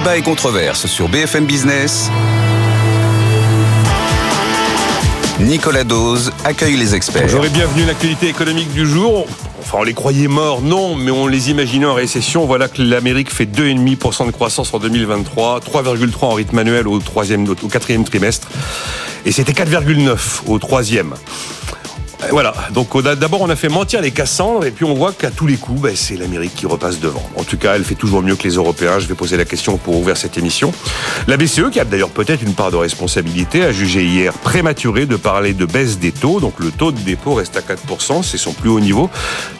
Débat et controverse sur BFM Business. Nicolas Dose accueille les experts. Bonjour et bienvenue à l'actualité économique du jour. Enfin, on les croyait morts, non, mais on les imaginait en récession. Voilà que l'Amérique fait 2,5% de croissance en 2023, 3,3 en rythme annuel au, au quatrième trimestre, et c'était 4,9 au troisième. Voilà, donc d'abord on a fait mentir les Cassandres et puis on voit qu'à tous les coups, ben, c'est l'Amérique qui repasse devant. En tout cas, elle fait toujours mieux que les Européens. Je vais poser la question pour ouvrir cette émission. La BCE, qui a d'ailleurs peut-être une part de responsabilité, a jugé hier prématuré de parler de baisse des taux. Donc le taux de dépôt reste à 4%, c'est son plus haut niveau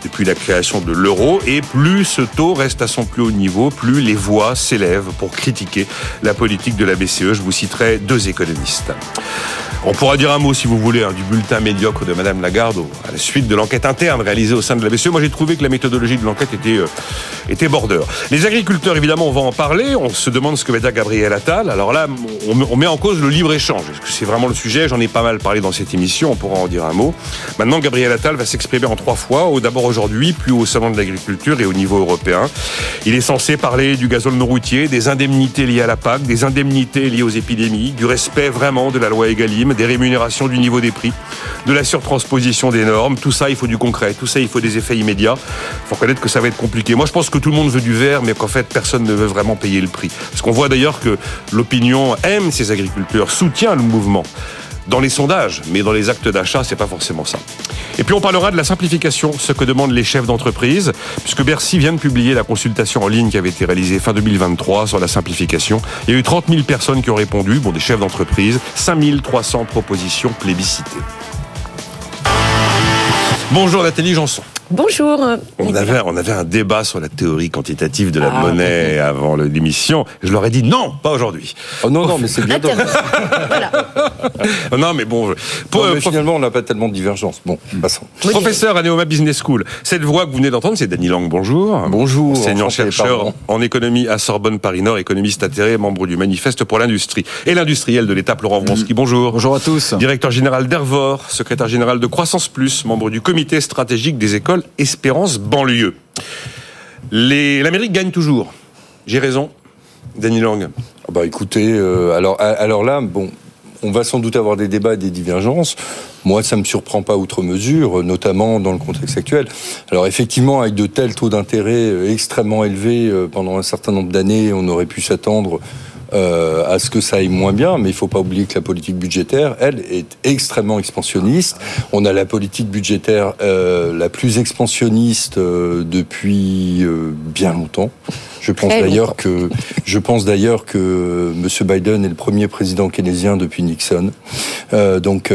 depuis la création de l'euro. Et plus ce taux reste à son plus haut niveau, plus les voix s'élèvent pour critiquer la politique de la BCE. Je vous citerai deux économistes. On pourra dire un mot, si vous voulez, hein, du bulletin médiocre de Madame Lagarde à la suite de l'enquête interne réalisée au sein de la BCE. Moi, j'ai trouvé que la méthodologie de l'enquête était, euh, était border. Les agriculteurs, évidemment, on va en parler. On se demande ce que va dire Gabriel Attal. Alors là, on met en cause le libre-échange. C'est vraiment le sujet? J'en ai pas mal parlé dans cette émission. On pourra en dire un mot. Maintenant, Gabriel Attal va s'exprimer en trois fois. D'abord aujourd'hui, puis au Salon de l'agriculture et au niveau européen. Il est censé parler du gazole non routier, des indemnités liées à la PAC, des indemnités liées aux épidémies, du respect vraiment de la loi Egalim des rémunérations, du niveau des prix, de la surtransposition des normes. Tout ça, il faut du concret. Tout ça, il faut des effets immédiats. Il faut reconnaître que ça va être compliqué. Moi, je pense que tout le monde veut du vert, mais qu'en fait, personne ne veut vraiment payer le prix. Parce qu'on voit d'ailleurs que l'opinion aime ces agriculteurs, soutient le mouvement dans les sondages, mais dans les actes d'achat, c'est pas forcément ça. Et puis on parlera de la simplification, ce que demandent les chefs d'entreprise, puisque Bercy vient de publier la consultation en ligne qui avait été réalisée fin 2023 sur la simplification. Il y a eu 30 000 personnes qui ont répondu, bon des chefs d'entreprise, 5 300 propositions plébiscitées. Bonjour Nathalie Janson. Bonjour. On avait, on avait un débat sur la théorie quantitative de la ah, monnaie avant l'émission. Je leur ai dit non, pas aujourd'hui. Oh non, non, mais c'est bien. voilà. non, mais bon. Pour, finalement, on n'a pas tellement de divergence. Bon, passons. Professeur à Neoma Business School. Cette voix que vous venez d'entendre, c'est Dany Lang. Bonjour. Bonjour. Enseignant-chercheur en économie à Sorbonne Paris-Nord, économiste atterré, membre du Manifeste pour l'industrie. Et l'industriel de l'étape, Laurent Vronsky. Bonjour. Bonjour à tous. Directeur général d'Ervor, secrétaire général de Croissance Plus, membre du comité stratégique des écoles Espérance banlieue. L'Amérique gagne toujours. J'ai raison, Danny Lang. Ah bah écoutez, euh, alors, alors là, bon, on va sans doute avoir des débats et des divergences. Moi, ça me surprend pas outre mesure, notamment dans le contexte actuel. Alors effectivement, avec de tels taux d'intérêt euh, extrêmement élevés euh, pendant un certain nombre d'années, on aurait pu s'attendre euh, à ce que ça aille moins bien, mais il ne faut pas oublier que la politique budgétaire, elle, est extrêmement expansionniste. On a la politique budgétaire euh, la plus expansionniste euh, depuis bien longtemps. Je pense d'ailleurs que je pense d'ailleurs que M. Biden est le premier président keynésien depuis Nixon. Donc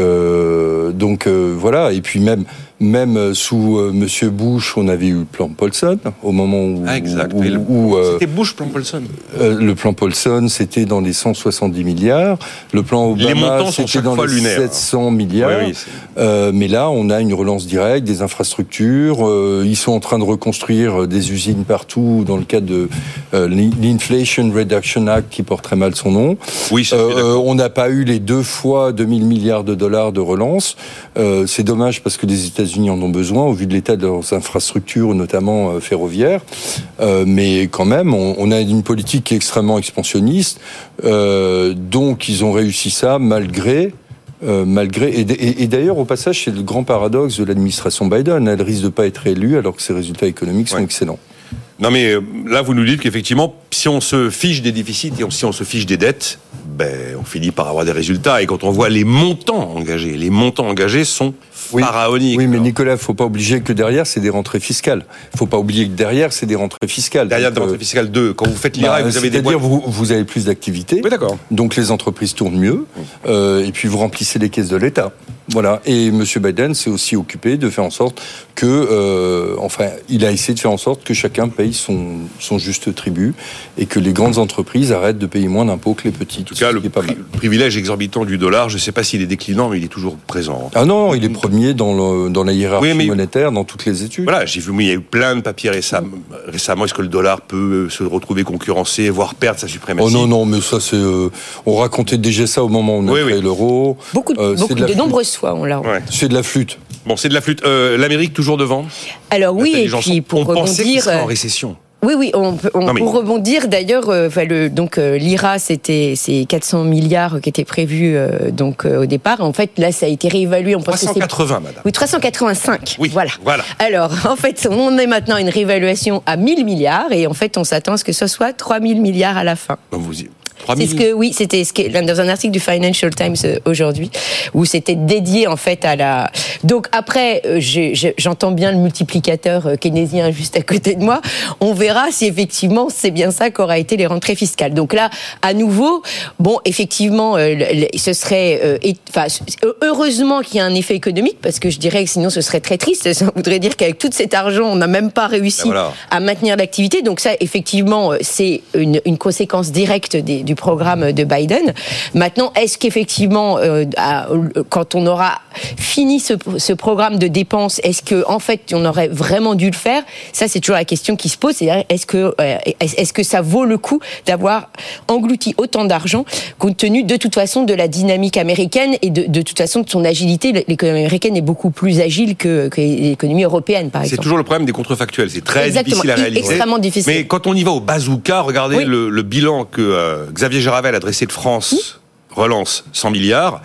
donc voilà. Et puis même même euh, sous euh, Monsieur Bush, on avait eu le plan Paulson au moment où. Ah, exact. Euh, c'était Bush plan Paulson. le plan Paulson, c'était dans les 170 milliards. Le plan Obama, c'était dans les 700 milliards. mais là, on a une relance directe des infrastructures. ils sont en train de reconstruire des usines partout dans le cadre de l'Inflation Reduction Act, qui porte très mal son nom. Oui. on n'a pas eu les deux fois 2000 milliards de dollars de relance. C'est dommage parce que les États États-Unis en ont besoin au vu de l'état de leurs infrastructures, notamment euh, ferroviaires. Euh, mais quand même, on, a une politique qui est extrêmement expansionniste. Euh, donc, ils ont réussi ça malgré malgré et, d'ailleurs au passage c'est le grand paradoxe de l'administration Biden elle risque de pas être élue alors que ses résultats économiques sont excellents non mais là vous nous dites qu'effectivement si on se fiche des déficits et si on se fiche des dettes ben on finit par avoir des résultats et quand on voit les montants engagés les montants engagés sont oui, Oui, mais Nicolas, il faut pas oublier que derrière, c'est des rentrées fiscales. Il faut pas oublier que derrière, c'est des rentrées fiscales. Derrière des rentrées fiscales de quand vous faites l'IRA, bah, vous avez des C'est-à-dire vous, vous avez plus d'activité. Oui, d'accord. Donc les entreprises tournent mieux, euh, et puis vous remplissez les caisses de l'État. Voilà. Et M. Biden s'est aussi occupé de faire en sorte que, euh, enfin, il a essayé de faire en sorte que chacun paye son, son juste tribut et que les grandes entreprises arrêtent de payer moins d'impôts que les petites. En tout cas, le, privilège exorbitant du dollar, je ne sais pas s'il est déclinant, mais il est toujours présent. Ah non, il est premier dans, le, dans la hiérarchie monétaire, dans toutes les études. Voilà, j'ai vu, il y a eu plein de papiers récemment. récemment Est-ce que le dollar peut se retrouver concurrencé, voire perdre sa suprématie? Oh non, non, mais ça, c'est. Euh, on racontait déjà ça au moment où on a créé l'euro. Beaucoup, de, euh, beaucoup de, nombreuses fois, on l'a. C'est de la flûte. Bon, c'est de la flûte. Euh, L'Amérique toujours devant Alors oui, et puis pour on rebondir... en récession. Oui, oui, on, on pour rebondir d'ailleurs, euh, donc euh, l'IRA, c'était c'est 400 milliards qui étaient prévus donc au départ. En fait, là, ça a été réévalué. On 380, madame. Oui, 385. Oui, voilà. voilà. Alors, en fait, on est maintenant à une réévaluation à 1000 milliards et en fait, on s'attend à ce que ce soit 3000 milliards à la fin. vous y... C'est ce que oui, c'était ce que dans un article du Financial Times euh, aujourd'hui où c'était dédié en fait à la. Donc après, euh, j'entends bien le multiplicateur euh, keynésien juste à côté de moi. On verra si effectivement c'est bien ça qu'aura été les rentrées fiscales. Donc là, à nouveau, bon, effectivement, ce serait, enfin, heureusement qu'il y a un effet économique parce que je dirais que sinon ce serait très triste. Ça voudrait dire qu'avec tout cet argent, on n'a même pas réussi ben à maintenir l'activité. Donc ça, effectivement, c'est une, une conséquence directe des, du programme de Biden. Maintenant, est-ce qu'effectivement, euh, quand on aura fini ce, programme de dépenses, est-ce que en fait, on aurait vraiment dû le faire? Ça, c'est toujours la question qui se pose. est-ce que euh, est-ce que ça vaut le coup d'avoir englouti autant d'argent compte tenu de toute façon de la dynamique américaine et de, de toute façon de son agilité? L'économie américaine est beaucoup plus agile que, l'économie européenne, par exemple. C'est toujours le problème des contrefactuels. C'est très difficile à réaliser. Extrêmement difficile. Mais quand on y va au bazooka, regardez le, bilan que euh, Xavier Jaravel a dressé de France, relance 100 milliards.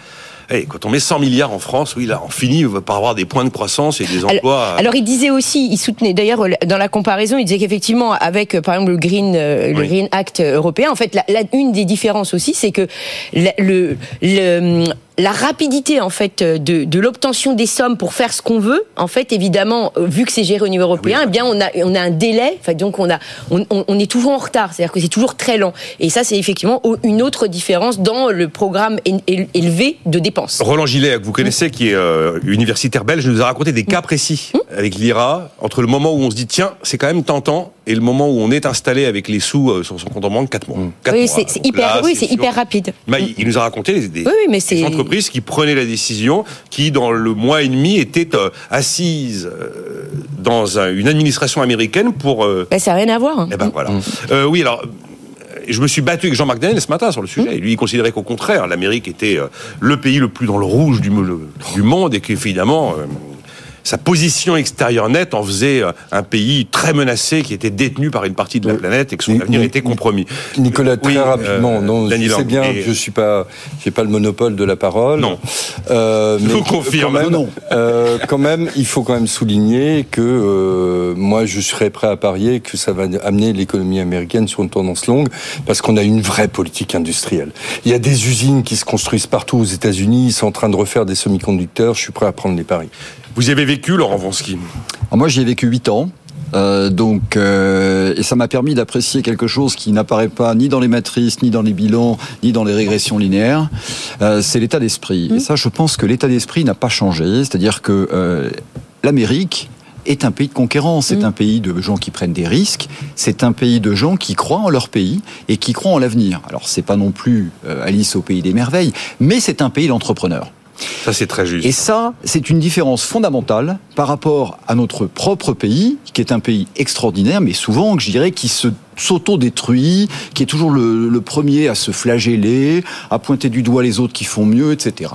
Et quand on met 100 milliards en France, oui, là, on finit par avoir des points de croissance et des emplois. Alors, il disait aussi, il soutenait, d'ailleurs, dans la comparaison, il disait qu'effectivement, avec, par exemple, le Green, euh, le Green Act européen, en fait, la, une des différences aussi, c'est que le, le la rapidité en fait de, de l'obtention des sommes pour faire ce qu'on veut, en fait, évidemment, euh, vu que c'est géré au niveau européen, ah eh bien on a on a un délai, enfin donc on a on, on est toujours en retard, c'est-à-dire que c'est toujours très lent. Et ça, c'est effectivement une autre différence dans le programme élevé de dépenses. Roland Gillet, que vous connaissez, qui est euh, universitaire belge, nous a raconté des cas précis mmh. avec l'IRA entre le moment où on se dit tiens, c'est quand même tentant, et le moment où on est installé avec les sous euh, sur son compte en banque, 4 mois. Mmh. oui, c'est hyper, oui, c'est hyper rapide. il, nous a raconté des, oui, mais entreprises qui prenaient la décision, qui dans le mois et demi étaient euh, assises euh, dans une administration américaine pour. Ben, ça n'a rien à voir. Hein. Eh ben voilà. Mmh. oui, alors je me suis battu avec Jean-Marc Daniel ce matin sur le sujet. Et lui, il considérait qu'au contraire, l'Amérique était le pays le plus dans le rouge du, du monde et qu'évidemment, sa position extérieure nette en faisait euh, un pays très menacé qui était détenu par une partie de la planète et que son avenir était compromis. Nicolas, très rapidement, euh, non, je sais bien que je suis pas, j'ai pas le monopole de la parole. Non. Euh, je vous confirme. Quand même, non. Euh, quand même, il faut quand même souligner que euh, moi, je serais prêt à parier que ça va amener l'économie américaine sur une tendance longue parce qu'on a une vraie politique industrielle. Il y a des usines qui se construisent partout aux États-Unis. Ils sont en train de refaire des semi-conducteurs. Je suis prêt à prendre les paris. Vous y avez vécu, Laurent Vonsky Moi, j'y ai vécu 8 ans. Euh, donc, euh, et ça m'a permis d'apprécier quelque chose qui n'apparaît pas ni dans les matrices, ni dans les bilans, ni dans les régressions linéaires. Euh, c'est l'état d'esprit. Et mmh. ça, je pense que l'état d'esprit n'a pas changé. C'est-à-dire que l'Amérique est un pays de conquérants, c'est mmh. un pays de gens qui prennent des risques, c'est un pays de gens qui croient en leur pays et qui croient en l'avenir. Alors c'est pas non plus Alice au pays des merveilles, mais c'est un pays d'entrepreneurs. Ça, c'est très juste. Et ça, c'est une différence fondamentale par rapport à notre propre pays, qui est un pays extraordinaire, mais souvent, je dirais, qui se s'auto-détruit, qui est toujours le, premier à se flageller, à pointer du doigt les autres qui font mieux, etc.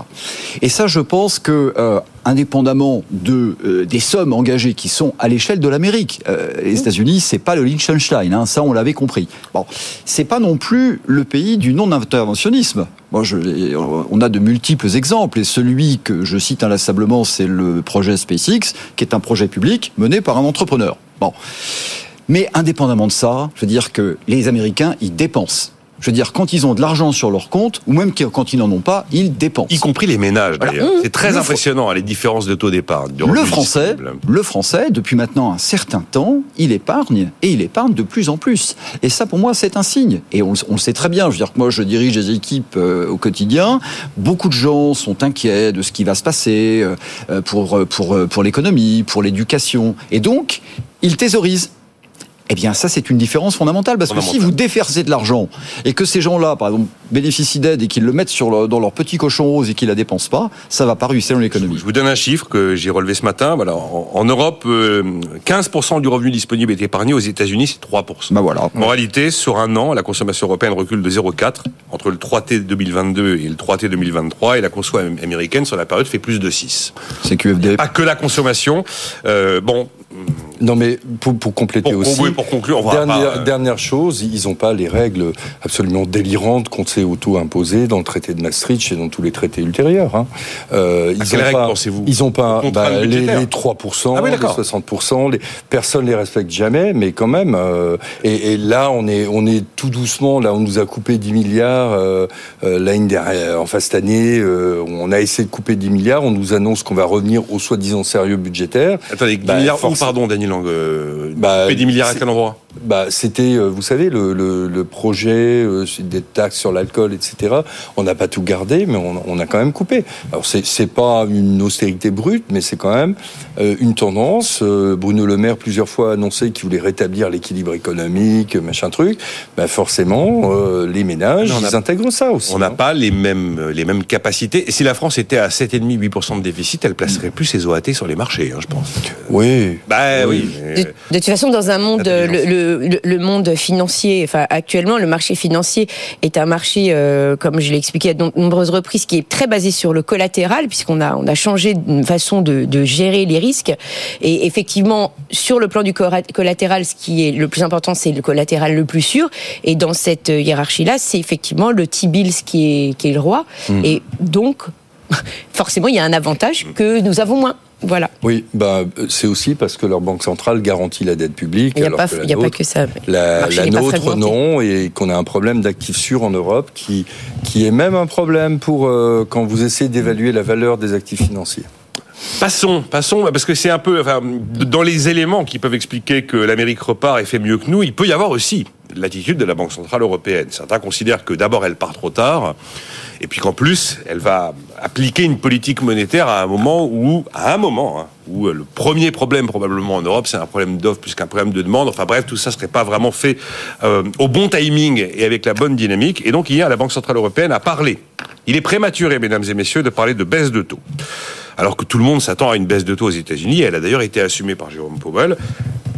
Et ça, je pense que, euh, indépendamment de euh, des sommes engagées qui sont à l'échelle de l'Amérique, euh, les États-Unis, c'est pas le Liechtenstein, hein, ça on l'avait compris. Bon, c'est pas non plus le pays du non-interventionnisme. Moi, je, on a de multiples exemples, et celui que je cite inlassablement, c'est le projet SpaceX, qui est un projet public mené par un entrepreneur. Bon. Mais indépendamment de ça, je veux dire que les Américains, ils dépensent. Je veux dire, quand ils ont de l'argent sur leur compte, ou même quand ils n'en ont pas, ils dépensent. Y compris les ménages, d'ailleurs. C'est très impressionnant, les différences de taux d'épargne. Le français, le français, depuis maintenant un certain temps, il épargne, et il épargne de plus en plus. Et ça, pour moi, c'est un signe. Et on, le sait très bien. Je veux dire que moi, je dirige des équipes euh, au quotidien. Beaucoup de gens sont inquiets de ce qui va se passer euh, pour, pour, pour l'économie, pour l'éducation. Et donc, ils thésaurisent. Eh bien, ça, c'est une différence fondamentale, parce que si vous défersez de l'argent et que ces gens-là, par exemple, bénéficient d'aide et qu'ils le mettent sur dans leur petit cochon rose et qu'ils la dépensent pas, ça va pas réussir dans l'économie. Je vous donne un chiffre que j'ai relevé ce matin. Voilà, en, Europe, 15% euh, du revenu disponible est épargné. Aux États-Unis, c'est 3%. Bah voilà. En réalité, sur un an, la consommation européenne recule de 0,4 entre le 3T 2022 et le 3T 2023, et la consommation américaine sur la période fait plus de 6. C'est QFD. Pas que la consommation. Euh, bon Non, mais pour, pour compléter Pour- aussi. oui, pour conclure, on va dernière, pas, euh, dernière chose, ils n'ont pas les règles absolument délirantes qu'on s'est auto-imposées dans le traité de Maastricht et dans tous les traités ultérieurs. Hein. Euh, ils quelles ont règles pensez-vous Ils n'ont pas bah, les, les 3%, Ah oui, les d'accord. 60%, les, personne les respecte jamais, mais quand même. euh, et, et là, on est, on est tout doucement, là, on nous a coupé 10 milliards euh, l'année dernière, enfin cette année, on a essayé de couper 10 milliards, on nous annonce qu'on va revenir au soi-disant sérieux budgétaire. Attendez, 10 Bah, milliards pardon, Daniel Lang euh, Bah, couper 10 milliards à quel endroit? Bah, c'était, euh, vous savez, le, le, le projet euh, des taxes sur l'alcool, etc. On n'a pas tout gardé, mais on, on a quand même coupé. Alors, c'est, c'est pas une austérité brute, mais c'est quand même euh, une tendance. Euh, Bruno Le Maire, plusieurs fois, a annoncé qu'il voulait rétablir l'équilibre économique, machin truc. Bah, forcément, euh, les ménages, Mais on a- ils intègrent ça aussi. On n'a hein. pas les mêmes, les mêmes capacités. Et si la France était à 7,5-8% de déficit, elle placerait plus ses OAT sur les marchés, hein, je pense. Oui. Bah oui. De, de toute façon, dans un monde, le, le- le monde financier, enfin actuellement, le marché financier est un marché, euh, comme je l'ai expliqué à de nombreuses reprises, qui est très basé sur le collatéral, puisqu'on a on a changé de façon de, de gérer les risques. Et effectivement, sur le plan du collatéral, ce qui est le plus important, c'est le collatéral le plus sûr. Et dans cette hiérarchie-là, c'est effectivement le T-bills qui est qui est le roi. Et donc, forcément, il y a un avantage que nous avons moins. Voilà. Oui, bah, c'est aussi parce que leur banque centrale garantit la dette publique. Il n'y a, alors pas, que la il y a pas nôtre- que ça. La, nôtre, non, et qu'on a un problème d'actifs sûrs en Europe qui, qui est même un problème pour euh, quand vous essayez d'évaluer la valeur des actifs financiers. Passons, passons, parce que c'est un peu, enfin, dans les éléments qui peuvent expliquer que l'Amérique repart et fait mieux que nous, il peut y avoir aussi l'attitude de la Banque Centrale Européenne. Certains considèrent que d'abord elle part trop tard, et puis qu'en plus elle va appliquer une politique monétaire à un moment où, à un moment, hein, où euh, le premier problème probablement en Europe, c'est un problème d'offre plus qu'un problème de demande. Enfin bref, tout ça serait pas vraiment fait euh, au bon timing et avec la bonne dynamique. Et donc hier, la Banque Centrale Européenne a parlé. Il est prématuré, mesdames et messieurs, de parler de baisse de taux alors que tout le monde s'attend à une baisse de taux aux États-Unis. Elle a d'ailleurs été assumée par Jérôme Powell.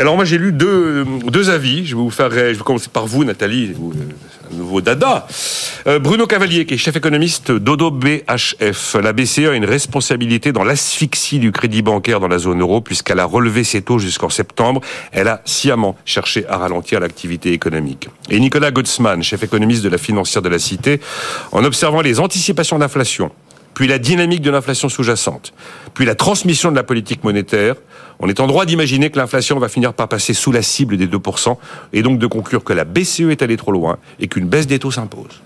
Alors moi j'ai lu deux, deux avis. Je vais vous faire, je vais commencer par vous, Nathalie, vous, euh, nouveau dada. Euh, Bruno Cavalier, qui est chef économiste d'Odo BHF. La BCE a une responsabilité dans l'asphyxie du crédit bancaire dans la zone euro, puisqu'elle a relevé ses taux jusqu'en septembre. Elle a sciemment cherché à ralentir l'activité économique. Et Nicolas Gottsman, chef économiste de la financière de la Cité, en observant les anticipations d'inflation puis la dynamique de l'inflation sous-jacente, puis la transmission de la politique monétaire, on est en droit d'imaginer que l'inflation va finir par passer sous la cible des 2%, et donc de conclure que la BCE est allée trop loin et qu'une baisse des taux s'impose.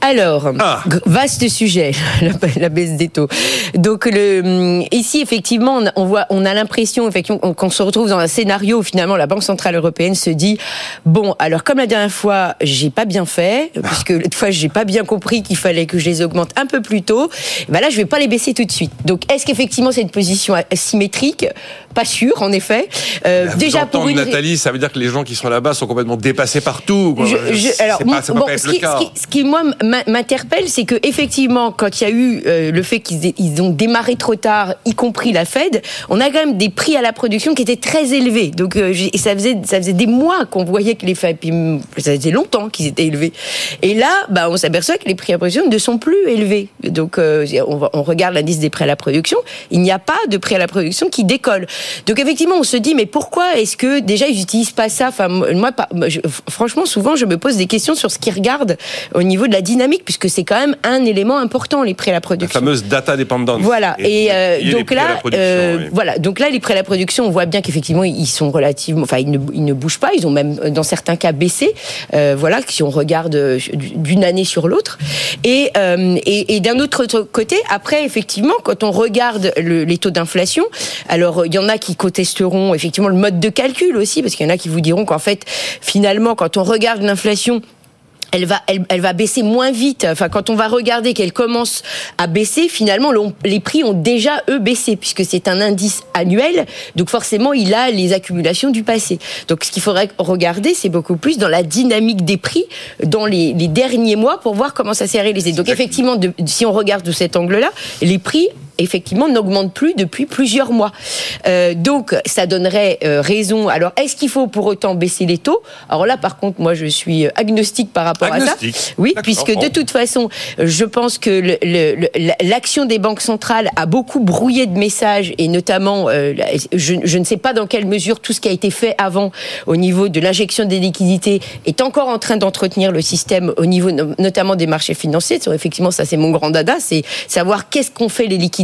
Alors, Ah. vaste sujet, la, la baisse des taux. Donc le, hum, ici effectivement, on voit, on a l'impression effectivement qu'on- se retrouve dans un scénario où finalement la Banque centrale européenne se dit bon, alors comme la dernière fois, j'ai pas bien fait, puisque l'autre fois j'ai pas bien compris qu'il fallait que je les augmente un peu plus tôt. Ben là, je vais pas les baisser tout de suite. Donc est-ce qu'effectivement c'est une position asymétrique? Pas sûr, en effet. Euh, déjà pour une Nathalie, ça veut dire que les gens qui sont là-bas sont complètement dépassés partout. quoi. je- je- alors, c'est pas, bon, pas être ce, le qui, cas. ce qui- ce qui, moi m'interpelle, c'est que effectivement, quand il y a eu euh, le fait qu'ils ont démarré trop tard, y compris la Fed, on a quand même des prix à la production qui étaient très élevés. Donc, euh, ça faisait des mois qu'on voyait que les Fed, mm, ça faisait longtemps qu'ils étaient élevés. Et là, bah, on s'aperçoit que les prix à la production ne sont plus élevés. Donc, euh, on, regarde l'indice des prix à la production, il n'y a pas de prix à la production qui décolle. Donc, effectivement, on se dit, mais pourquoi est-ce que déjà ils n'utilisent pas ça? Moi, franchement, souvent, je me pose des questions sur ce qu'ils regardent au niveau de la dynamique, puisque c'est quand même un élément important, les prix à la La production. fameuse data dépendance. Voilà. Et, euh, et donc prix la là, euh, oui. voilà. Donc là, les prêts à la production, on voit bien qu'effectivement, ils sont relativement, enfin, ils ne, ils ne bougent pas. Ils ont même, euh, dans certains cas, baissé. Euh, voilà, si on regarde d'une année sur l'autre. Et, euh, et, et d'un autre côté, après, effectivement, quand on regarde le- les taux d'inflation, alors il y en a qui contesteront effectivement le mode de calcul aussi, parce qu'il y en a qui vous diront qu'en fait, finalement, quand on regarde l'inflation elle va, elle, elle va baisser moins vite. Enfin, quand on va regarder qu'elle commence à baisser, finalement, les prix ont déjà eux baissé puisque c'est un indice annuel. Donc forcément, il a les accumulations du passé. Donc, ce qu'il faudrait regarder, c'est beaucoup plus dans la dynamique des prix dans les, les derniers mois pour voir comment ça s'est réalisé. Donc, effectivement, de- si on regarde de cet angle-là, les prix effectivement, n'augmente plus depuis plusieurs mois. Euh, donc, ça donnerait euh, raison. Alors, est-ce qu'il faut pour autant baisser les taux? Alors là, par contre, moi, je suis agnostique par rapport à ça. Oui, puisque de toute façon, je pense que l'action des banques centrales a beaucoup brouillé de messages et notamment, euh, je, je, ne sais pas dans quelle mesure tout ce qui a été fait avant au niveau de l'injection des liquidités est encore en train d'entretenir le système au niveau notamment des marchés financiers. Effectivement, ça c'est mon grand dada, c'est savoir qu'est-ce qu'on fait les liquidités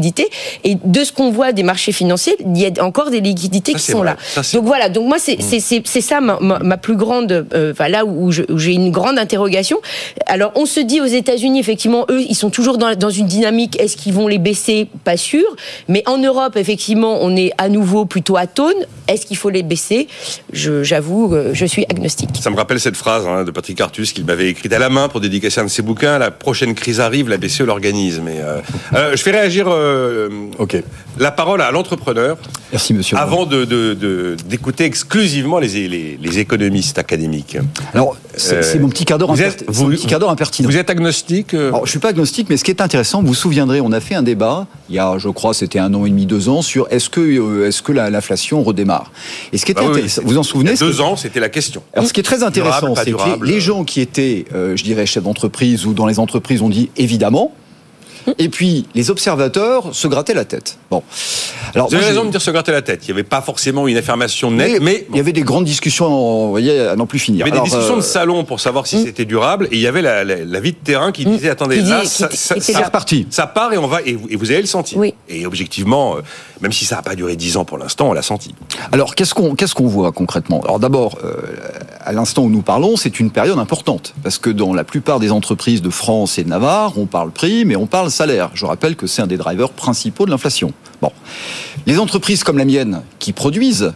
et de ce qu'on voit des marchés financiers, il y a encore des liquidités qui sont là. donc voilà, donc moi c'est mmh. ça ma, ma, plus grande, euh, là où j'ai une grande interrogation. Alors on se dit aux États-Unis effectivement eux ils sont toujours dans, dans une dynamique. Est-ce qu'ils vont les baisser? Pas sûr. Mais en Europe effectivement on est à nouveau plutôt à tone. Est-ce qu'il faut les baisser? J'avoue, je suis agnostique. Ça me rappelle cette phrase hein, de Patrick Artus qu'il m'avait écrite à la main pour dédicacer un de ses bouquins. La prochaine crise arrive, la BCE l'organise. Mais euh, euh, je fais réagir euh, la parole à l'entrepreneur. Merci, monsieur. Avant d'écouter de, exclusivement les, les, économistes académiques. Alors, c'est mon petit quart d'heure impertinent. Vous êtes agnostique Alors, Je suis pas agnostique, mais ce qui est intéressant, vous vous souviendrez, on a fait un débat, il y a, je crois, c'était un an et demi, deux ans, sur est-ce que, est-ce que l'inflation redémarre Et ce qui était ah vous en souvenez Il y a deux ans, c'était la question. Alors, ce qui est très intéressant, c'est que les, gens qui étaient, je dirais, chefs d'entreprise ou dans les entreprises ont dit évidemment, et puis, les observateurs se grattaient la tête. Bon. Alors, vous avez raison de dire se gratter la tête. Il n'y avait pas forcément une affirmation nette, mais, il y avait des grandes discussions, vous voyez, à n'en plus finir. Il y avait des discussions de euh, salon pour savoir si hmm. c'était durable, et il y avait la, vie de terrain qui hmm. disait attendez, là, ça, ça, part et on va et vous, avez le senti. Et objectivement, euh, même si ça n'a pas duré dix ans pour l'instant, on l'a senti. Alors, qu'est-ce qu'on qu'est-ce qu'on voit concrètement? Alors d'abord, euh, à l'instant où nous parlons, c'est une période importante parce que dans la plupart des entreprises de France et de Navarre, on parle prix, mais on parle salaire. Je rappelle que c'est un des drivers principaux de l'inflation. Bon, les entreprises comme la mienne qui produisent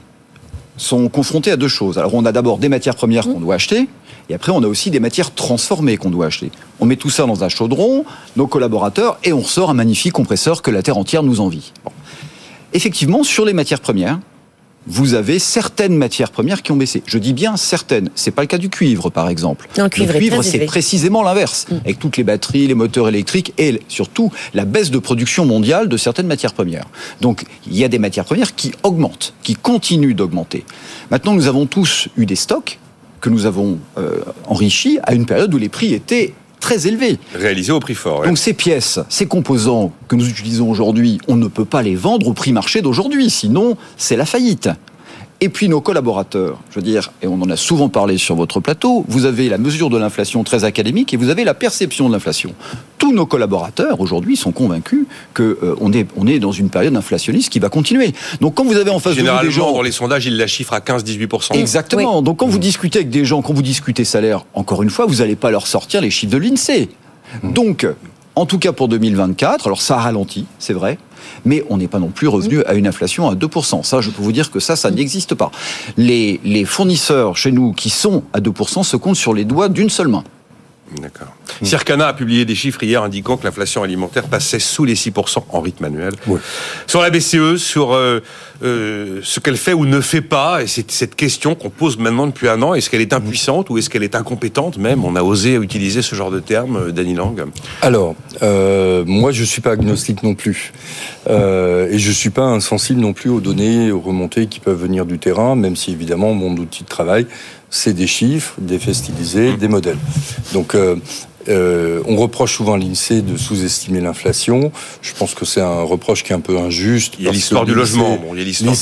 sont confrontées à deux choses. Alors on a d'abord des matières premières qu'on doit acheter, et après on a aussi des matières transformées qu'on doit acheter. On met tout ça dans un chaudron, nos collaborateurs, et on ressort un magnifique compresseur que la terre entière nous envie. Effectivement, sur les matières premières, vous avez certaines matières premières qui ont baissé. Je dis bien certaines. C'est pas le cas du cuivre, par exemple. le cuivre, c'est précisément l'inverse, mm. avec toutes les batteries, les moteurs électriques et surtout la baisse de production mondiale de certaines matières premières. Donc, il y a des matières premières qui augmentent, qui continuent d'augmenter. Maintenant, nous avons tous eu des stocks que nous avons euh, enrichis à une période où les prix étaient très élevé. Réalisé au prix fort. Donc ces pièces, ces composants que nous utilisons aujourd'hui, on ne peut pas les vendre au prix marché d'aujourd'hui, sinon c'est la faillite. Et puis nos collaborateurs, je veux dire, et on en a souvent parlé sur votre plateau, vous avez la mesure de l'inflation très académique et vous avez la perception de l'inflation. Tous nos collaborateurs aujourd'hui sont convaincus qu'on euh, on est, on est dans une période inflationniste qui va continuer. Donc quand vous avez en face de vous des gens... dans les sondages, ils la chiffrent à 15-18%. Exactement. Donc quand vous mmh. discutez avec des gens, quand vous discutez salaire, encore une fois, vous n'allez pas leur sortir les chiffres de l'INSEE. Mmh. Donc, en tout cas pour 2024, alors ça ralentit, c'est vrai, mais on n'est pas non plus revenu à une inflation à 2%. Ça, je peux vous dire que ça, ça n'existe pas. Les, les fournisseurs chez nous qui sont à 2% se comptent sur les doigts d'une seule main. D'accord. Circana a publié des chiffres hier indiquant que l'inflation alimentaire passait sous les 6% en rythme annuel. Sur la BCE, sur euh, euh, ce qu'elle fait ou ne fait pas, et c'est cette question qu'on pose maintenant depuis un an, est-ce qu'elle est impuissante ou est-ce qu'elle est incompétente même? On a osé utiliser ce genre de terme, euh, Danny Lang. Alors, moi je suis pas agnostique non plus. Et je suis pas insensible non plus aux données, aux remontées qui peuvent venir du terrain, même si évidemment mon outil de travail c'est des chiffres, des faits des modèles. Donc, euh, euh, on reproche souvent à l'INSEE de sous-estimer l'inflation. Je pense que c'est un reproche qui est un peu injuste. Il y a l'histoire du logement. il y a l'histoire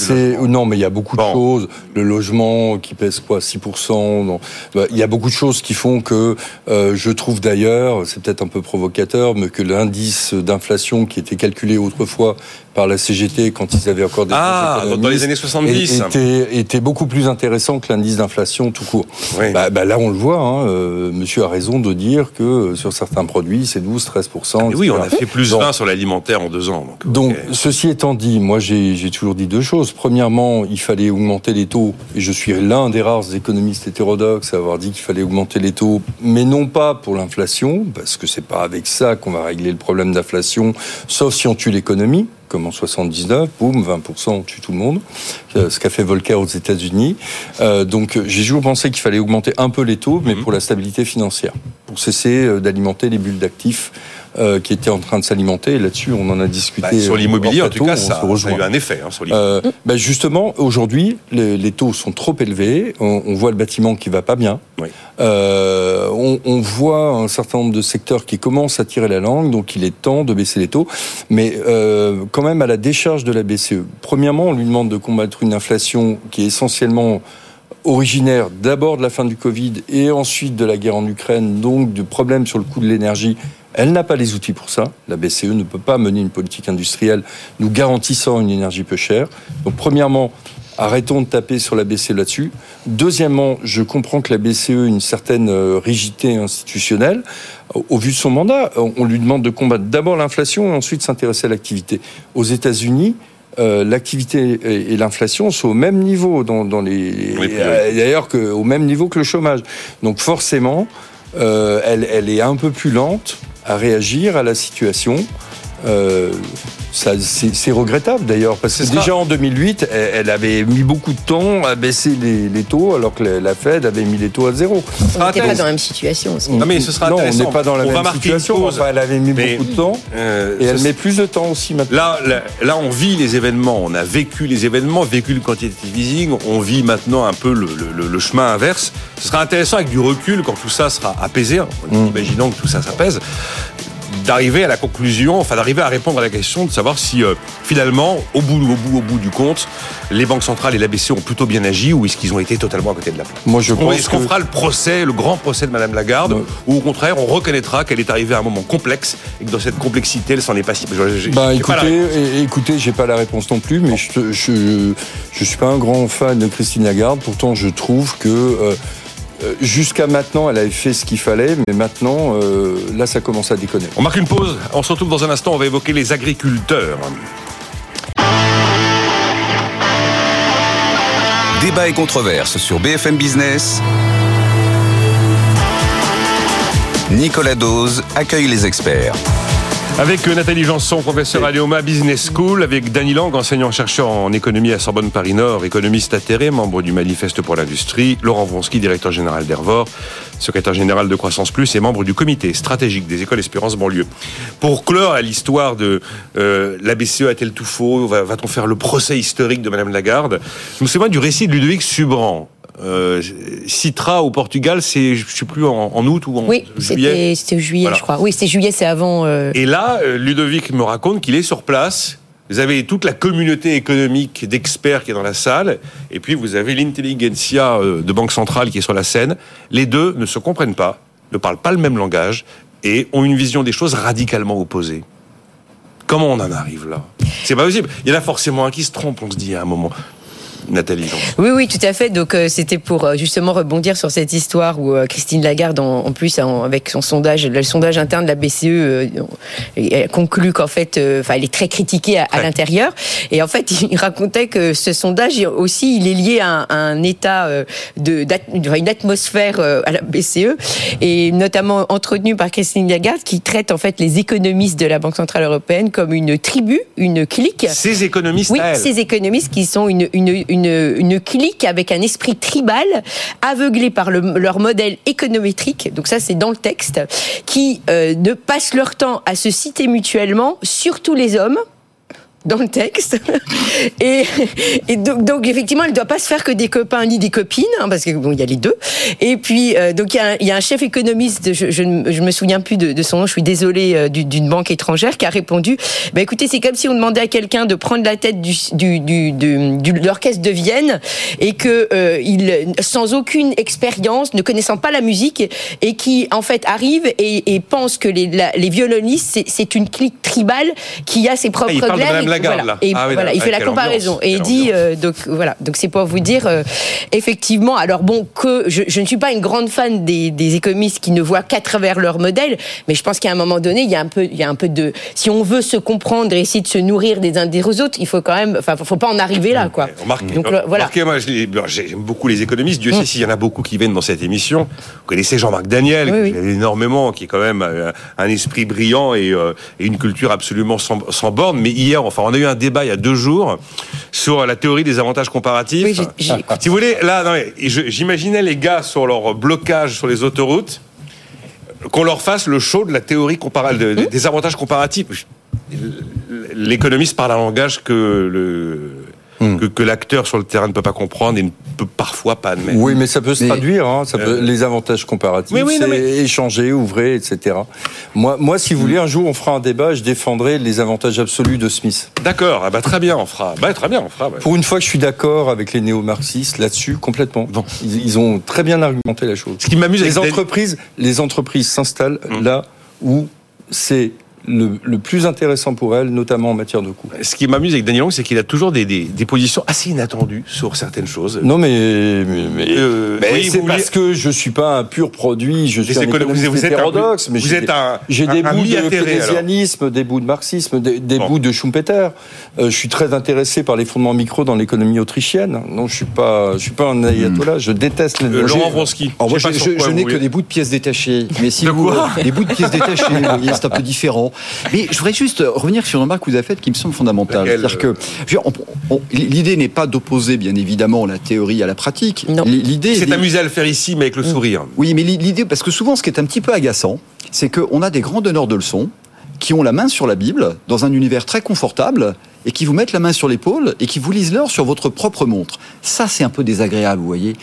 Non, mais il y a beaucoup de choses. Le logement qui pèse quoi 6%. Bah, il y a beaucoup de choses qui font que euh, je trouve d'ailleurs, c'est peut-être un peu provocateur, mais que l'indice d'inflation qui était calculé autrefois par la CGT quand ils avaient encore des ah, dans les années 70 était, était beaucoup plus intéressant que l'indice d'inflation tout court. Bah, bah, là on le voit, hein, euh, monsieur a raison de dire que euh, sur certains produits c'est 12-13%. Oui, on a fait plus 20 sur l'alimentaire en deux ans. Donc, ceci étant dit, moi j'ai toujours dit deux choses. Premièrement, il fallait augmenter les taux, et je suis l'un des rares économistes hétérodoxes à avoir dit qu'il fallait augmenter les taux, mais non pas pour l'inflation, parce que c'est pas avec ça qu'on va régler le problème d'inflation, sauf si on tue l'économie comme en 79, boum, 20%, on tue tout le monde, euh, ce qu'a fait Volcker aux États-Unis. Euh, donc j'ai toujours pensé qu'il fallait augmenter un peu les taux, mais mhm. pour la stabilité financière, pour cesser euh, d'alimenter les bulles d'actifs euh, qui était en train de s'alimenter. Là-dessus, on en a discuté. Bah, sur euh, l'immobilier, en tout cas, ça, ça a eu un effet hein, sur. Euh, bah, justement, aujourd'hui, les, les taux sont trop élevés. On, on voit le bâtiment qui va pas bien. Oui. Euh, on, on voit un certain nombre de secteurs qui commencent à tirer la langue, donc il est temps de baisser les taux. Mais quand même, à la décharge de la BCE, premièrement, on lui demande de combattre une inflation qui est essentiellement originaire d'abord de la fin du Covid et ensuite de la guerre en Ukraine, donc de problèmes sur le coût de l'énergie. Elle n'a pas les outils pour ça. La BCE ne peut pas mener une politique industrielle nous garantissant une énergie peu chère. Donc, premièrement, arrêtons de taper sur la BCE là-dessus. Deuxièmement, je comprends que la BCE ait une certaine euh, rigidité institutionnelle. Au- vu de son mandat, on lui demande de combattre d'abord l'inflation et ensuite s'intéresser à l'activité. Aux États-Unis, euh, l'activité et, et l'inflation sont au même niveau dans, dans les Oui, euh, d'ailleurs que- au même niveau que le chômage. Donc forcément, euh, elle, elle est un peu plus lente à réagir à la situation. Euh, c'est, regrettable d'ailleurs, parce que déjà en 2008, elle, elle avait mis beaucoup de temps à baisser les, les taux, alors que la, la Fed avait mis les taux à zéro. On n'était pas intéressant. dans la même situation aussi. Non, mais ce sera non, on intéressant. n'est pas dans la On même situation. Enfin, elle avait mis Mais- beaucoup de temps, Euh, et elle met plus de temps aussi maintenant. Là, là, là, on vit les événements, on a vécu les événements, vécu le quantitative easing, on vit maintenant un peu le, le- le chemin inverse. Ce sera intéressant avec du recul, quand tout ça sera apaisé, en Mm. imaginant que tout ça s'apaise, d'arriver à la conclusion, enfin d'arriver à répondre à la question de savoir si euh, finalement, au bout, au bout, au bout du compte, les banques centrales et la BCE ont plutôt bien agi ou est-ce qu'ils ont été totalement à côté de la plaque? Moi, je pense Est-ce qu'on que- fera le procès, le grand procès de Madame Lagarde, Non. ou au contraire, on reconnaîtra qu'elle est arrivée à un moment complexe et que dans cette complexité, elle s'en est pas si. Bah écoutez, écoutez, j'ai pas la réponse non plus, mais je, je je suis pas un grand fan de Christine Lagarde. Pourtant, je trouve que euh, jusqu'à maintenant, elle avait fait ce qu'il fallait, mais maintenant, euh, là, ça commence à déconner. On marque une pause. On se retrouve dans un instant. On va évoquer les agriculteurs. Débat et controverse sur BFM Business. Nicolas Dose accueille les experts. Avec euh, Nathalie Janson, professeur à l'EOMA Business School, avec Dany Lang, enseignant-chercheur en économie à Sorbonne Paris-Nord, économiste atterré, membre du Manifeste pour l'industrie, Laurent Vronsky, directeur général d'Hervor, secrétaire général de Croissance Plus et membre du comité stratégique des écoles Espérance banlieue. Pour clore à l'histoire de euh, la BCE a-t-elle tout faux? Va- Va-t-on faire le procès historique de Madame Lagarde? Je me souviens du récit de Ludovic Subran. Euh, Citra au Portugal, c'est je sais plus en, en août ou en Oui, juillet. c'était c'était juillet, Voilà. je crois. Oui, c'était juillet, c'est avant. euh, Et là, euh, Ludovic me raconte qu'il est sur place. Vous avez toute la communauté économique d'experts qui est dans la salle, et puis vous avez l'intelligentsia de Banque Centrale qui est sur la scène. Les deux ne se comprennent pas, ne parlent pas le même langage, et ont une vision des choses radicalement opposées. Comment on en arrive là? C'est pas possible. Il y en a forcément un qui se trompe, on se dit à un moment. Nathalie, Jean. Oui, oui, tout à fait. Donc euh, c'était pour euh, justement rebondir sur cette histoire où euh, Christine Lagarde, en, en plus en- avec son sondage, le sondage interne de la BCE, euh, conclut qu'en fait, euh, enfin, elle est très critiquée à, l'intérieur. Et en fait, il racontait que ce sondage aussi, il est lié à un, à un état euh, de, une atmosphère à la BCE, et notamment entretenu par Christine Lagarde, qui traite en fait les économistes de la Banque centrale européenne comme une tribu, une clique. Ces économistes Oui, à elle. ces économistes qui sont une, une, une, une clique avec un esprit tribal, aveuglés par le- leur modèle économétrique, donc ça c'est dans le texte, qui euh, ne passent leur temps à se citer mutuellement, surtout les hommes dans le texte. Et, et donc, donc, effectivement, elle ne doit pas se faire que des copains ni des copines, hein, parce que bon, il y a les deux. Et puis, euh, donc, il y, a un- il y a un chef économiste, je, je ne je me souviens plus de, de son nom, je suis désolée, euh, du- d'une banque étrangère, qui a répondu bah, écoutez, c'est comme si on demandait à quelqu'un de prendre la tête du, du, du, du- de l'orchestre de Vienne et que euh, il, sans aucune expérience, ne connaissant pas la musique, et qui en fait arrive et, et pense que les, la- les violonistes, c'est- une clique tribale qui a ses propres Ah, parle de glaives Madame et- Lagarde, voilà. là. Et Ah oui, voilà, il fait la comparaison et il dit euh, donc voilà donc c'est pour vous dire euh, effectivement alors bon que je, je ne suis pas une grande fan des, des économistes qui ne voient qu'à travers leur modèle mais je pense qu'à un moment donné il y a un peu il y a un peu de si on veut se comprendre et essayer de se nourrir des uns des autres il faut quand même enfin faut, faut pas en arriver là quoi donc le- voilà moi, j'aime beaucoup les économistes. Dieu sait s'il y en a beaucoup qui viennent dans cette émission. Vous connaissez Jean-Marc Daniel, Oui, oui. énormément, qui est quand même euh, un esprit brillant et, euh, et une culture absolument sans, sans borne. Mais hier, enfin, on a eu un débat il y a deux jours sur la théorie des avantages comparatifs. Oui, si vous voulez, là, j'imaginais les gars sur leur blocage sur les autoroutes qu'on leur fasse le show de la théorie compara- de- Hum. des avantages comparatifs. L'économiste parle un langage que le Hmm. que, que l'acteur sur le terrain ne peut pas comprendre et ne peut parfois pas admettre. Oui, mais ça peut se Mais- traduire. Hein, ça peut- Euh, les avantages comparatifs, Oui, oui, non, c'est mais- échanger, ouvrir, etc. Moi, moi, si vous voulez, un jour, on fera un débat. Je défendrai les avantages absolus de Smith. D'accord, ah bah très bien, on fera. Bah très bien, on fera. ouais. Pour une fois je suis d'accord avec les néo-marxistes là-dessus, complètement. Bon. Ils, ils ont très bien argumenté la chose. Ce qui m'amuse Les entreprises, les entreprises s'installent Hum. là où c'est le, le plus intéressant pour elles, notamment en matière de coûts. Ce qui m'amuse avec Daniel Long, c'est qu'il a toujours des, des, des positions assez inattendues sur certaines choses. Non, mais, mais, mais- Euh, mais oui, c'est vous parce que je suis pas un pur produit, je suis un économiste vous êtes un- hétérodoxe, mais vous j'ai êtes des- un- j'ai des un bouts de keynésianisme, des bouts de marxisme, des, des Bon. bouts de Schumpeter. Euh, je suis très intéressé par les fondements micro dans l'économie autrichienne. Non, je suis pas, je suis pas un ayatollah. Je déteste les. Euh, Laurent Vronsky. Je je, je- vous n'ai que des bouts de pièces détachées. Mais si De vous, quoi des bouts de pièces détachées, vous c'est un peu différent. Mais je voudrais juste revenir sur une remarque que vous avez faite qui me semble fondamentale. C'est-à-dire que on- l'idée n'est pas d'opposer, bien évidemment, la théorie à la pratique. Non. L'idée, C'est amusé à le faire ici, mais avec le sourire. oui, mais l'idée, parce que souvent, ce qui est un petit peu agaçant, c'est qu'on a des grands donneurs de leçons qui ont la main sur la Bible dans un univers très confortable et qui vous mettent la main sur l'épaule et qui vous lisent l'heure sur votre propre montre. Ça, c'est un peu désagréable, vous voyez.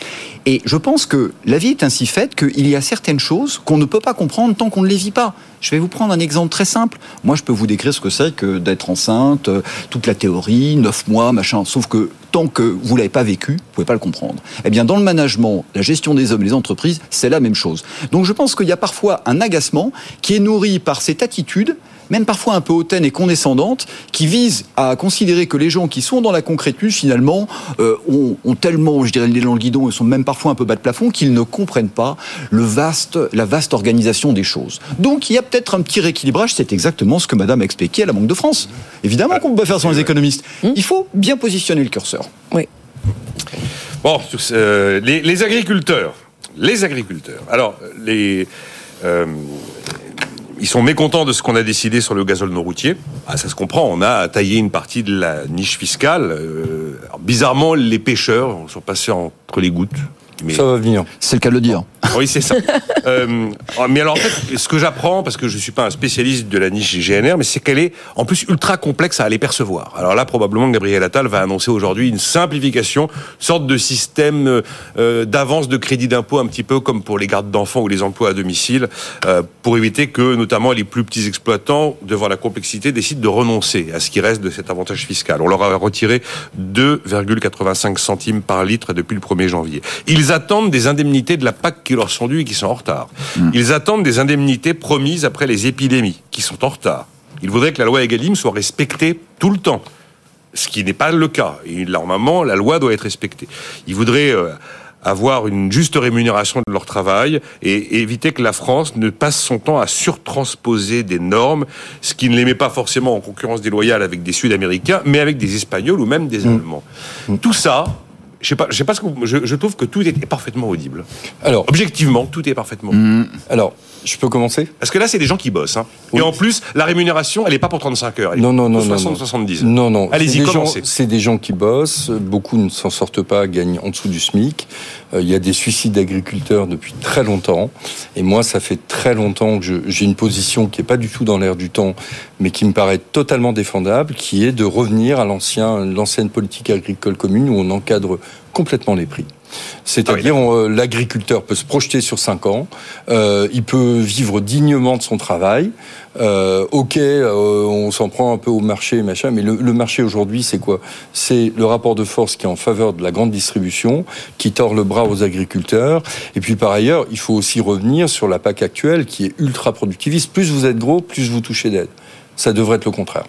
Et je pense que la vie est ainsi faite qu'il y a certaines choses qu'on ne peut pas comprendre tant qu'on ne les vit pas. Je vais vous prendre un exemple très simple. Moi, je peux vous décrire ce que c'est que d'être enceinte, euh, toute la théorie, neuf mois, machin. Sauf que tant que vous l'avez pas vécu, vous pouvez pas le comprendre. Eh bien, dans le management, la gestion des hommes les entreprises, c'est la même chose. Donc, je pense qu'il y a parfois un agacement qui est nourri par cette attitude même parfois un peu hautaine et condescendante, qui vise à considérer que les gens qui sont dans la concrétude, finalement, euh, ont, ont tellement, je dirais, le dans le guidon et sont même parfois un peu bas de plafond, qu'ils ne comprennent pas le vaste, la vaste organisation des choses. Donc, il y a peut-être un petit rééquilibrage, c'est exactement ce que Madame a expliqué à la Banque de France. Évidemment qu'on peut pas faire sans les économistes. Il faut bien positionner le curseur. Oui. Bon, sur ce- euh, les, les agriculteurs. Les agriculteurs. Alors, les. euh, ils sont mécontents de ce qu'on a décidé sur le gazole non routier. Ah, ça se comprend. On a taillé une partie de la niche fiscale. Euh, alors, bizarrement, les pêcheurs sont passés entre les gouttes. Mais Ça va venir. C'est le cas de le dire. Oui, c'est ça. Euh, mais alors, en fait, ce que j'apprends, parce que je suis pas un spécialiste de la niche GNR, mais c'est qu'elle est en plus ultra complexe à aller percevoir. Alors là, probablement, Gabriel Attal va annoncer aujourd'hui une simplification, sorte de système euh, d'avance de crédit d'impôt, un petit peu comme pour les gardes d'enfants ou les emplois à domicile, euh, pour éviter que, notamment, les plus petits exploitants, devant la complexité, décident de renoncer à ce qui reste de cet avantage fiscal. On leur a retiré 2,85 centimes par litre depuis le 1er janvier. Ils attendent des indemnités de la PAC qui leur sont dues et qui sont en retard. Ils attendent des indemnités promises après les épidémies qui sont en retard. Ils voudraient que la loi Egalim soit respectée tout le temps. Ce qui n'est pas le cas. Et normalement, la loi doit être respectée. Ils voudraient euh, avoir une juste rémunération de leur travail et éviter que la France ne passe son temps à surtransposer des normes, ce qui ne les met pas forcément en concurrence déloyale avec des Sud-Américains, mais avec des Espagnols ou même des Allemands. Tout ça, je sais pas, je sais pas ce que vous- je, je trouve que tout est parfaitement audible. Alors, Objectivement, tout est parfaitement. alors, je peux commencer? Parce que là, c'est des gens qui bossent. Hein. Oui. Et en plus, la rémunération, elle n'est pas pour 35 heures. Elle Non, non, non, non, 60, non. 70. Non, non. Allez-y, commencez. C'est des gens qui bossent. Beaucoup ne s'en sortent pas, gagnent en dessous du SMIC. Euh, Il y a des suicides d'agriculteurs depuis très longtemps. Et moi, ça fait très longtemps que j'ai une position qui n'est pas du tout dans l'air du temps, mais qui me paraît totalement défendable, qui est de revenir à l'ancien, l'ancienne politique agricole commune où on encadre complètement les prix. C'est-à-dire, Ah euh, l'agriculteur peut se projeter sur 5 ans, euh, il peut vivre dignement de son travail. Euh, ok, euh, on s'en prend un peu au marché, machin, mais le, le marché aujourd'hui, c'est quoi? C'est le rapport de force qui est en faveur de la grande distribution, qui tord le bras aux agriculteurs. Et puis par ailleurs, il faut aussi revenir sur la PAC actuelle, qui est ultra productiviste. Plus vous êtes gros, plus vous touchez d'aide. Ça devrait être le contraire.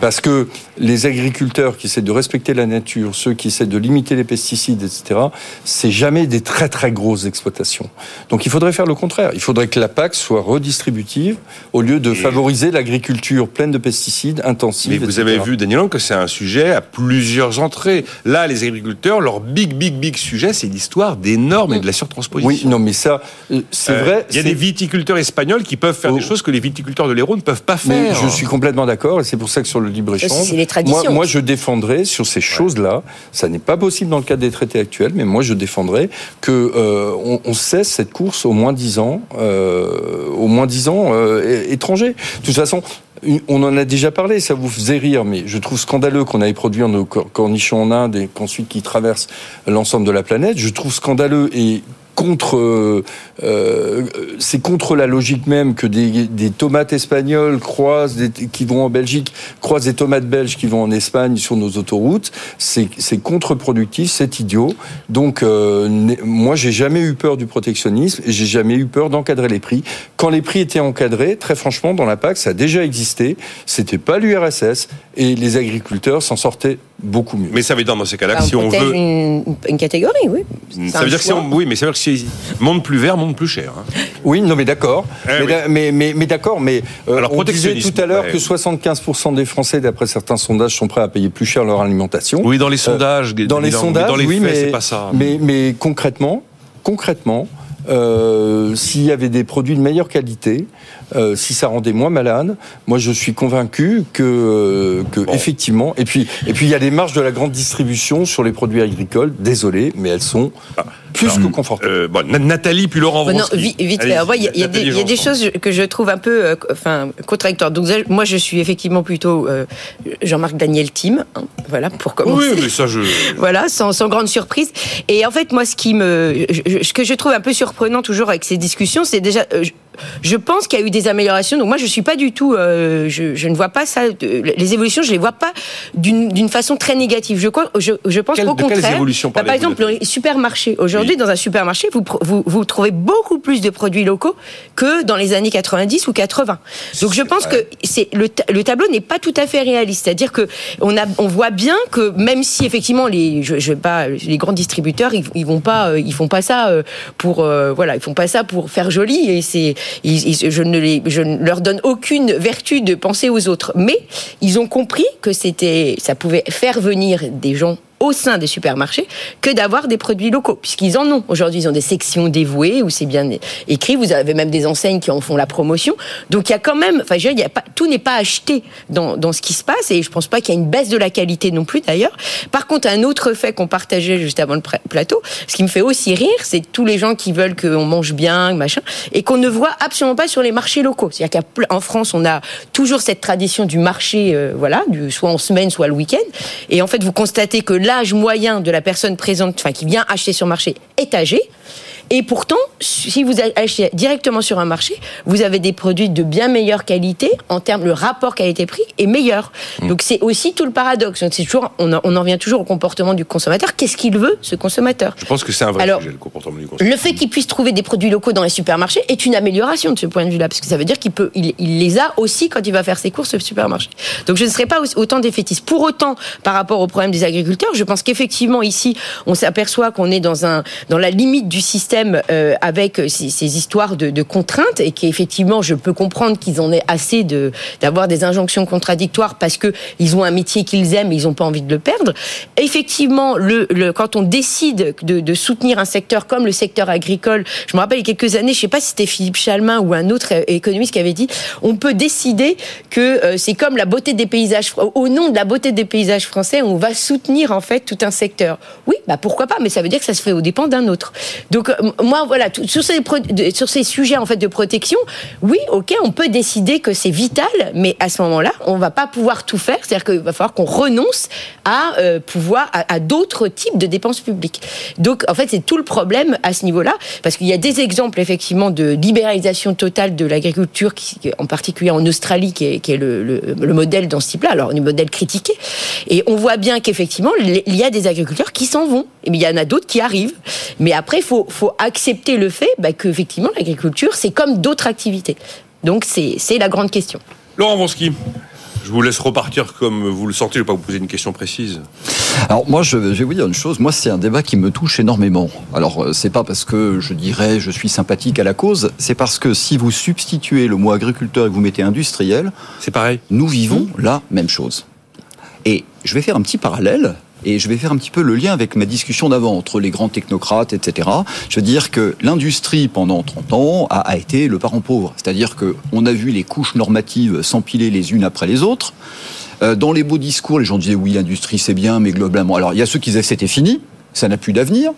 Parce que les agriculteurs qui essaient de respecter la nature, ceux qui essaient de limiter les pesticides, etc., c'est jamais des très très grosses exploitations. Donc il faudrait faire le contraire. Il faudrait que la PAC soit redistributive au lieu de Et- favoriser l'agriculture pleine de pesticides, intensive. Mais vous etc. avez vu, Daniel, que c'est un sujet à plusieurs entrées. Là, les agriculteurs, leur big, big, big sujet, c'est l'histoire des normes et de la surtransposition. Oui, non, mais ça, euh, c'est Euh, vrai. Il y a des viticulteurs espagnols qui peuvent faire Oh. des choses que les viticulteurs de l'Hérault ne peuvent pas Mais faire. je suis complètement d'accord, et c'est pour ça ça que sur le libre-échange, C'est les traditions. moi, moi, je défendrais sur ces choses-là, ça n'est pas possible dans le cadre des traités actuels, mais moi je défendrais que euh, on, on cesse cette course au moins 10 ans, euh, au moins 10 ans euh, étrangers. De toute façon, on en a déjà parlé, ça vous faisait rire, mais je trouve scandaleux qu'on aille produire nos cor- cornichons en Inde et qu'ensuite qu'ils traversent l'ensemble de la planète. Je trouve scandaleux et contre, euh, euh, c'est contre la logique même que des, des tomates espagnoles croisent des, qui vont en Belgique, croisent des tomates belges qui vont en Espagne sur nos autoroutes. C'est c'est contre-productif, c'est idiot. Donc, euh, moi, j'ai jamais eu peur du protectionnisme et j'ai jamais eu peur d'encadrer les prix. Quand les prix étaient encadrés, très franchement, dans la PAC, ça a déjà existé. C'était pas l'URSS et les agriculteurs s'en sortaient beaucoup mieux. Mais ça veut dire dans ces cas-là Bah, que si on veut. une, une catégorie, oui. Ça veut dire que si on, oui, mais ça veut dire que si monde plus vert, monde plus cher. hein. Oui, non, mais d'accord. Eh mais, oui. mais, mais, mais d'accord, mais euh, Alors, on disait tout à l'heure ouais. que 75% des Français, d'après certains sondages, sont prêts à payer plus cher leur alimentation. Oui, dans les sondages. Euh, dans les sondages, dans les oui, faits, mais, c'est pas ça. mais, mais concrètement, concrètement, euh, s'il y avait des produits de meilleure qualité, euh, si ça rendait moins malade, moi je suis convaincu que, euh, que effectivement, et puis et puis il y a les marges de la grande distribution sur les produits agricoles. Désolé, mais elles sont plus alors, que confortables. Euh, bon, Na- Nathalie puis Laurent Bon, non, Vronsky. vi- vite. Moi, Il y, a- y des- y a choses que je trouve un peu euh, enfin, contradictoires. Donc, moi, je suis effectivement plutôt euh, Jean-Marc Daniel Team. hein, voilà, pour commencer. Oui, mais ça, je. Voilà, sans, sans grande surprise. Et en fait, moi, ce qui me, je- je- ce que je trouve un peu surprenant toujours avec ces discussions, c'est déjà, euh, je, je pense qu'il y a eu des améliorations. Donc moi, je suis pas du tout, euh, je, je ne vois pas ça. les évolutions, je les vois pas d'une façon très négative. Je, crois- je, je pense Quelle- quelles contraire, évolutions bah, par exemple, Nathalie le supermarché. Aujourd'hui, dans un supermarché, vous, vous vous trouvez beaucoup plus de produits locaux que dans les années 90 ou 80. Donc je pense que c'est le, le tableau n'est pas tout à fait réaliste. C'est-à-dire que on a, on voit bien que même si effectivement les, je, je vais pas, les grands distributeurs, ils, ils vont pas, euh, ils font pas ça euh, pour, euh, voilà, ils font pas ça pour faire joli. Et c'est, je ne je ne leur donne aucune vertu de penser aux autres. Mais ils ont compris que c'était, ça pouvait faire venir des gens au sein des supermarchés que d'avoir des produits locaux, puisqu'ils en ont. Aujourd'hui, ils ont des sections dévouées où c'est bien écrit. Vous avez même des enseignes qui en font la promotion. Donc il y a quand même, enfin, je veux tout n'est pas acheté dans, dans ce qui se passe, et je pense pas qu'il y a une baisse de la qualité non plus d'ailleurs. Par contre, un autre fait qu'on partageait juste avant le plateau, ce qui me fait aussi rire, c'est tous les gens qui veulent qu'on mange bien, machin, et qu'on ne voit absolument pas sur les marchés locaux. C'est-à-dire qu'en France, on a toujours cette tradition du marché, euh, voilà, soit en semaine, soit le week-end. Et en fait, vous constatez que l'âge moyen de la personne présente, enfin, qui vient acheter sur marché, est âgé. Et pourtant, si vous achetez directement sur un marché, vous avez des produits de bien meilleure qualité en termes, le rapport qualité-prix est meilleur. Donc c'est aussi tout le paradoxe. C'est toujours, on, en- on en vient toujours au comportement du consommateur. Qu'est-ce qu'il veut, ce consommateur? Je pense que c'est un vrai Alors, sujet, le comportement du consommateur. le fait qu'il puisse trouver des produits locaux dans les supermarchés est une amélioration de ce point de vue-là, parce que ça veut dire qu'il peut, il, il les a aussi quand il va faire ses courses au supermarché. Donc je ne serais pas autant défaitiste. Pour autant, par rapport au problème des agriculteurs, je pense qu'effectivement ici, on s'aperçoit qu'on est dans un dans la limite du système euh, avec ces, ces histoires de, contraintes et qu'effectivement, je peux comprendre qu'ils en aient assez de d'avoir des injonctions contradictoires parce que ils ont un métier qu'ils aiment, et ils n'ont pas envie de le perdre. Effectivement, quand on décide de, soutenir un secteur comme le secteur agricole, je me rappelle il y a quelques années, je sais pas si c'était Philippe Chalmin ou un autre euh, économiste qui avait dit, on peut décider que euh, c'est comme la beauté des paysages, au nom de la beauté des paysages français, on va soutenir en fait tout un secteur. Oui, bah pourquoi pas, mais ça veut dire que ça se fait aux dépens d'un autre. Donc euh, moi voilà, sur ces sujets en fait de protection, oui, ok, on peut décider que c'est vital, mais à ce moment-là, on va pas pouvoir tout faire, c'est-à-dire qu'il va falloir qu'on renonce à euh, pouvoir à, d'autres types de dépenses publiques. Donc en fait, c'est tout le problème à ce niveau-là, parce qu'il y a des exemples effectivement de libéralisation totale de l'agriculture, en particulier en Australie, qui est, le, le- le modèle dans ce type-là, alors le modèle critiqué. Et on voit bien qu'effectivement, il y a des agriculteurs qui s'en vont, et il y en a d'autres qui arrivent. Mais après, il faut accepter le fait bah, qu'effectivement, l'agriculture, c'est comme d'autres activités. Donc c'est c'est la grande question. Laurent Vonsky, je vous laisse repartir comme vous le sentez. Je ne vais pas vous poser une question précise. Alors moi, je, vais vous dire une chose. Moi, c'est un débat qui me touche énormément. Alors, euh, c'est pas parce que je dirais je suis sympathique à la cause. C'est parce que si vous substituez le mot agriculteur et que vous mettez industriel, C'est pareil. nous vivons la même chose. Et je vais faire un petit parallèle Et je vais faire un petit peu le lien avec ma discussion d'avant entre les grands technocrates, etc. Je veux dire que l'industrie, pendant 30 ans, a, été le parent pauvre. C'est-à-dire qu'on a vu les couches normatives s'empiler les unes après les autres. Euh, dans les beaux discours, les gens disaient oui, l'industrie c'est bien, mais globalement. Alors il y a ceux qui disaient c'était fini, ça n'a plus d'avenir.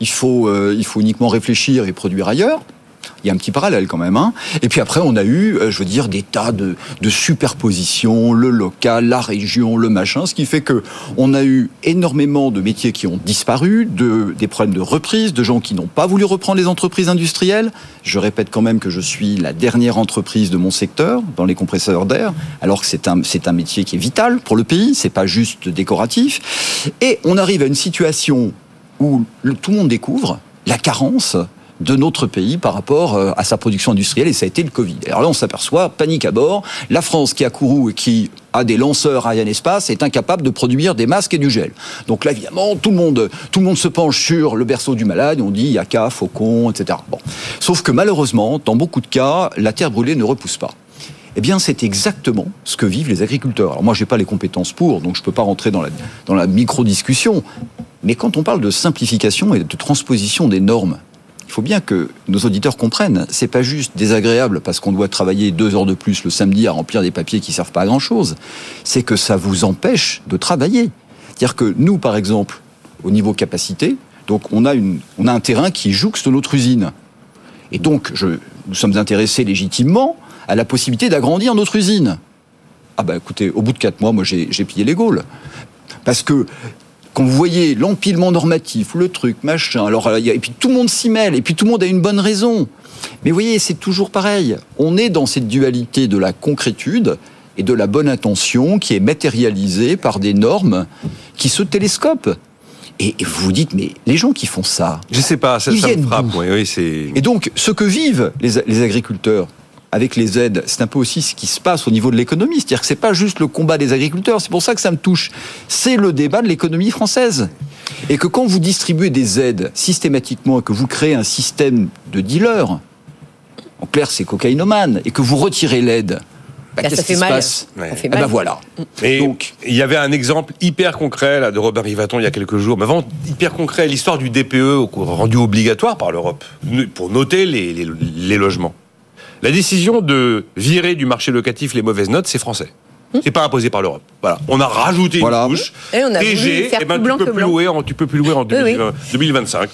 Il euh, il faut uniquement réfléchir et produire ailleurs. Il y a un petit parallèle quand même. Hein. Et puis après, on a eu, euh, je veux dire, des tas de, superpositions, le local, la région, le machin, ce qui fait que on a eu énormément de métiers qui ont disparu, de, des problèmes de reprise, de gens qui n'ont pas voulu reprendre les entreprises industrielles. Je répète quand même que je suis la dernière entreprise de mon secteur dans les compresseurs d'air, alors que c'est un, métier qui est vital pour le pays, c'est pas juste décoratif. Et on arrive à une situation où tout le monde découvre la carence de notre pays par rapport euh, à sa production industrielle et ça a été le Covid. Alors là, on s'aperçoit, panique à bord, la France qui a couru et qui a des lanceurs Ariane Espace est incapable de produire des masques et du gel. Donc là, évidemment, tout le monde, tout le monde se penche sur le berceau du malade, on dit yaka, faucon, etc. Bon. Sauf que malheureusement, dans beaucoup de cas, la terre brûlée ne repousse pas. Eh bien, c'est exactement ce que vivent les agriculteurs. Alors moi, j'ai pas les compétences pour, donc je peux pas rentrer dans la, dans la micro-discussion. Mais quand on parle de simplification et de transposition des normes, il faut bien que nos auditeurs comprennent. C'est pas juste désagréable parce qu'on doit travailler deux heures de plus le samedi à remplir des papiers qui servent pas à grand chose. C'est que ça vous empêche de travailler. C'est-à-dire que nous, par exemple, au niveau capacité, donc on a une, on a un terrain qui jouxte notre usine. Et donc, je, nous sommes intéressés légitimement à la possibilité d'agrandir notre usine. Ah ben écoutez, au bout de quatre mois, moi j'ai j'ai pillé les Gaules. Parce que quand vous voyez l'empilement normatif, le truc, machin, alors a- et puis tout le monde s'y mêle, et puis tout le monde a une bonne raison. Mais vous voyez, c'est toujours pareil. On est dans cette dualité de la concrétude et de la bonne intention qui est matérialisée par des normes qui se télescopent. Et, vous vous dites, mais les gens qui font ça, Je sais pas, ça, Ils ça me viennent frappe. Oui, oui, et donc, ce que vivent les, les agriculteurs avec les aides, c'est un peu aussi ce qui se passe au niveau de l'économie. C'est-à-dire que c'est pas juste le combat des agriculteurs. C'est pour ça que ça me touche. C'est le débat de l'économie française. Et que quand vous distribuez des aides systématiquement et que vous créez un système de dealers, en clair, c'est cocaïnomane, et que vous retirez l'aide, bah, qu'est-ce ça fait qui se mal. passe Ouais. Ça fait Eh mal. ben voilà. Et Donc- il y avait un exemple hyper concret là, de Robert Rivaton il y a quelques jours, mais vraiment hyper concret, l'histoire du DPE rendu obligatoire par l'Europe pour noter les, les- les logements. La décision de virer du marché locatif les mauvaises notes, c'est français. C'est pas imposé par l'Europe. Voilà. On a rajouté Voilà. une couche. Et on a voulu TG, faire eh ben, plus blanc tu peux que plus blanc. louer en, tu peux plus louer en Oui, oui. 2020 2025.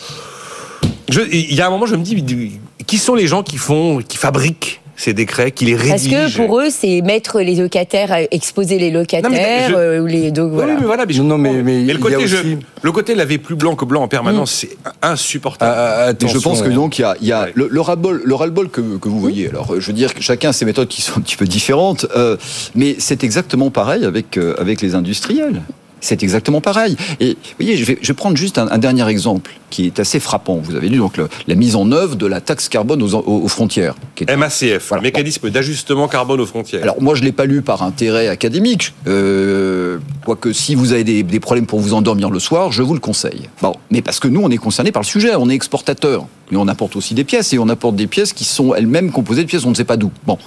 Je- Il y a un moment, je me dis, qui sont les gens qui font, qui fabriquent ces décrets, qui les Parce rédigent que pour eux, c'est mettre les locataires, euh, exposer les locataires, je- euh, ou les donc Oui, voilà. mais voilà, mais je Non, non, mais- comprends. mais le côté, je- le côté laver plus blanc que blanc en permanence, c'est insupportable. Ah, ah, je pense que donc il y a, il y a Ouais. le, le ras-le-bol, le ras-le-bol que, que vous voyez. Alors, je veux dire que chacun a ses méthodes qui sont un petit peu différentes, euh, mais c'est exactement pareil avec euh, avec les industriels. C'est exactement pareil. Et vous voyez, je vais, je vais prendre juste un, un dernier exemple qui est assez frappant. Vous avez lu donc le- la mise en œuvre de la taxe carbone aux, frontières. Qui est MACF, Voilà. mécanisme d'ajustement carbone aux frontières. alors moi je l'ai pas lu par intérêt académique, euh, quoique si vous avez des, des problèmes pour vous endormir le soir, je vous le conseille. Bon, mais parce que nous on est concerné par le sujet, on est exportateur, mais on apporte aussi des pièces et on apporte des pièces qui sont elles-mêmes composées de pièces on ne sait pas d'où. Bon,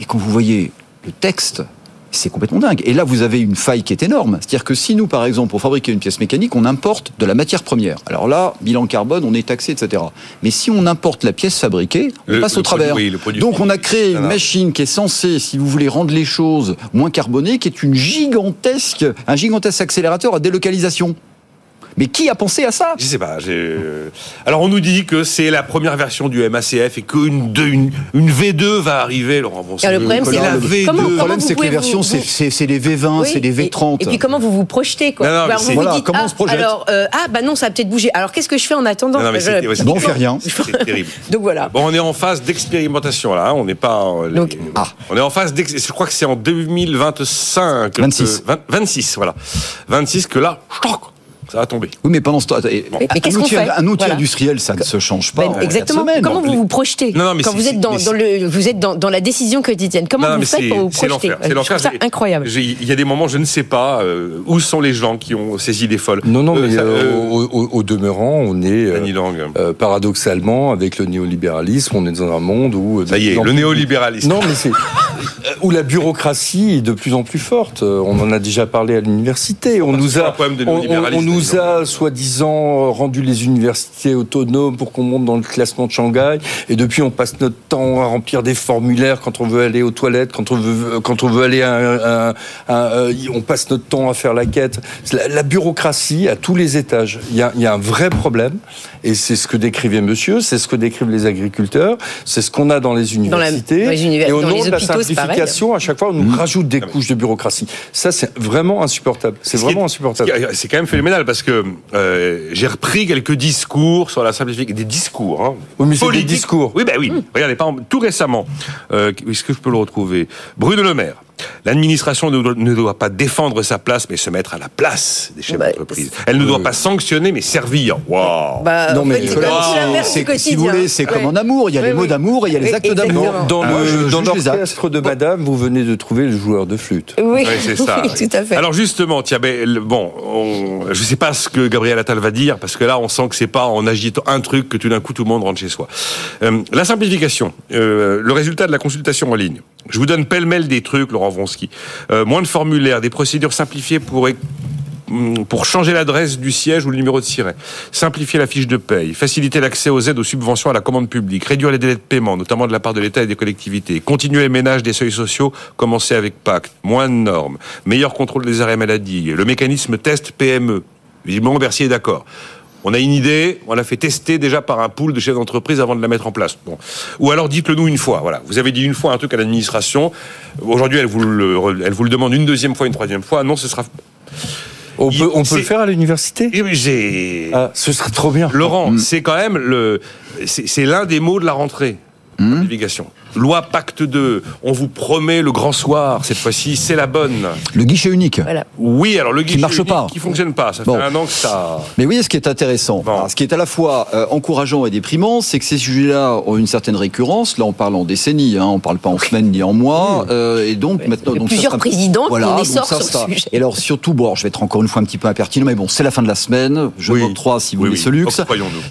et quand vous voyez le texte. C'est complètement dingue. Et là, vous avez une faille qui est énorme. C'est-à-dire que si nous, par exemple, pour fabriquer une pièce mécanique, on importe de la matière première. Alors là, bilan carbone, on est taxé, etc. Mais si on importe la pièce fabriquée, on Le- passe au travers. produit- oui, Donc on a créé une Voilà. machine qui est censée, si vous voulez, rendre les choses moins carbonées, qui est une gigantesque, un gigantesque accélérateur à délocalisation. Mais qui a pensé à ça? Je sais pas. j'ai- euh, Alors on nous dit que c'est la première version du MACF et qu'une deux- une, une V2 va arriver. Laurent, bon, Et le problème, c'est la la- V2. comment- Le problème, c'est que les versions, vous- c'est- vous- c'est c'est les V20, Oui, c'est les et- V30. Et, puis comment vous vous projetez quoi Non, non, mais c'est- Vous vous Voilà, dites, comment on ah, se projette Alors, euh, ah bah non, ça va peut-être bouger. Alors qu'est-ce que je fais en attendant Non, non, mais Je- on fait rien. C'est terrible. Donc voilà. Bon, on est en phase d'expérimentation là. hein, On n'est pas. les- Donc- Ah. On est en phase. Je crois que c'est en 2025. que- 26. que- 20 26, voilà. 26 que là, choc, ça va tomber. Oui, mais pendant ce temps, et- Mais qu'est-ce un qu'on outil, fait un outil Voilà. industriel, ça ne se change pas. Ben, en quatre exactement. semaines. Comment vous vous projetez Non, non, mais quand c'est- vous êtes dans, mais dans le vous êtes dans, dans la décision quotidienne Comment Non, vous faites c'est pour vous c'est projeter l'enfer. C'est Je l'enfer. trouve ça J'ai- incroyable. Il y a des moments, je ne sais pas euh, où sont les gens qui ont ces idées folles. Non, non, Euh, mais ça, euh, euh, au, au- au demeurant, on est euh, euh, paradoxalement avec le néolibéralisme, on est dans un monde où Ça y est, le néolibéralisme. Non, mais c'est où la bureaucratie est de plus en plus forte. On en a déjà parlé à l'université. On nous c'est a, un problème de on, on- néolibéralisme, on nous a soi-disant rendu les universités autonomes pour qu'on monte dans le classement de Shanghai. Et depuis, on passe notre temps à remplir des formulaires quand on veut aller aux toilettes, quand on veut, quand on veut aller à à un- on passe notre temps à faire la quête. La, la bureaucratie à tous les étages. Il y a un vrai problème. Et c'est ce que décrivait monsieur, c'est ce que décrivent les agriculteurs, c'est ce qu'on a dans les Dans la- universités. dans les univers- et au dans nom les de la simplification, à chaque fois, on nous rajoute des couches de bureaucratie. Ça, c'est vraiment insupportable. C'est Ce qui est- vraiment insupportable. C'est quand même phénoménal parce que euh, j'ai repris quelques discours sur la simplification, des discours. Hein, Oui, mais des discours. Oui, ben oui. Regardez, par exemple, tout récemment, euh, est-ce que je peux le retrouver? Bruno Le Maire. L'administration ne doit, ne doit pas défendre sa place, mais se mettre à la place des chefs Bah, d'entreprise. Elle ne doit pas sanctionner, mais servir. Waouh Bah, Non, mais fait, c'est si vous voulez, c'est comme Ouais. en amour. Il y a Oui, les mots oui. d'amour et il y a les actes d'amour. Dans, le, dans l'orchestre de Madame, vous venez de trouver le joueur de flûte. Oui, c'est ça. oui, tout à fait. Alors justement, tiens, bon, on, je sais pas ce que Gabriel Attal va dire parce que là, on sent que c'est pas en agitant un truc que tout d'un coup tout le monde rentre chez soi. Euh, la simplification, euh, le résultat de la consultation en ligne. Je vous donne pêle-mêle des trucs, Laurent Euh, moins de formulaires, des procédures simplifiées pour hum, pour changer l'adresse du siège ou le numéro de siret, simplifier la fiche de paye, faciliter l'accès aux aides aux subventions à la commande publique, réduire les délais de paiement, notamment de la part de l'État et des collectivités, continuer les ménages des seuils sociaux, commencer avec Pacte, moins de normes, meilleur contrôle des arrêts maladie, le mécanisme test PME. Visiblement, Bercy est d'accord. On a une idée, on l'a fait tester déjà par un pool de chefs d'entreprise avant de la mettre en place. Bon. Ou alors dites-le nous une fois. Voilà. Vous avez dit une fois un truc à l'administration. Aujourd'hui, elle vous le, elle vous le demande une deuxième fois, une troisième fois. Non, ce sera. On peut, on peut le faire à l'université? Eh oui, J'ai. ah, Ce serait trop bien. Laurent, c'est quand même le, c'est l'un des mots de la rentrée. Simplification. Loi Pacte 2. On vous promet le grand soir. Cette fois-ci, c'est la bonne. Le guichet unique. Voilà. Oui, alors le guichet marche unique pas. qui fonctionne pas. Ça Bon. fait un an que ça. Mais oui, ce qui est intéressant, Bon. alors, ce qui est à la fois euh, encourageant et déprimant, c'est que ces sujets-là ont une certaine récurrence. Là, on parle en décennies, hein, on parle pas en semaines ni en mois. euh, et donc Ouais, maintenant, il y a donc ça plusieurs sera- présidents qui voilà, en donc sortent ça, sur le ça- sujet. Et alors surtout, bon, alors, je vais être encore une fois un petit peu impertinent, mais bon, c'est la fin de la semaine. Je Oui. m'octroie si vous Oui, voulez oui. ce luxe.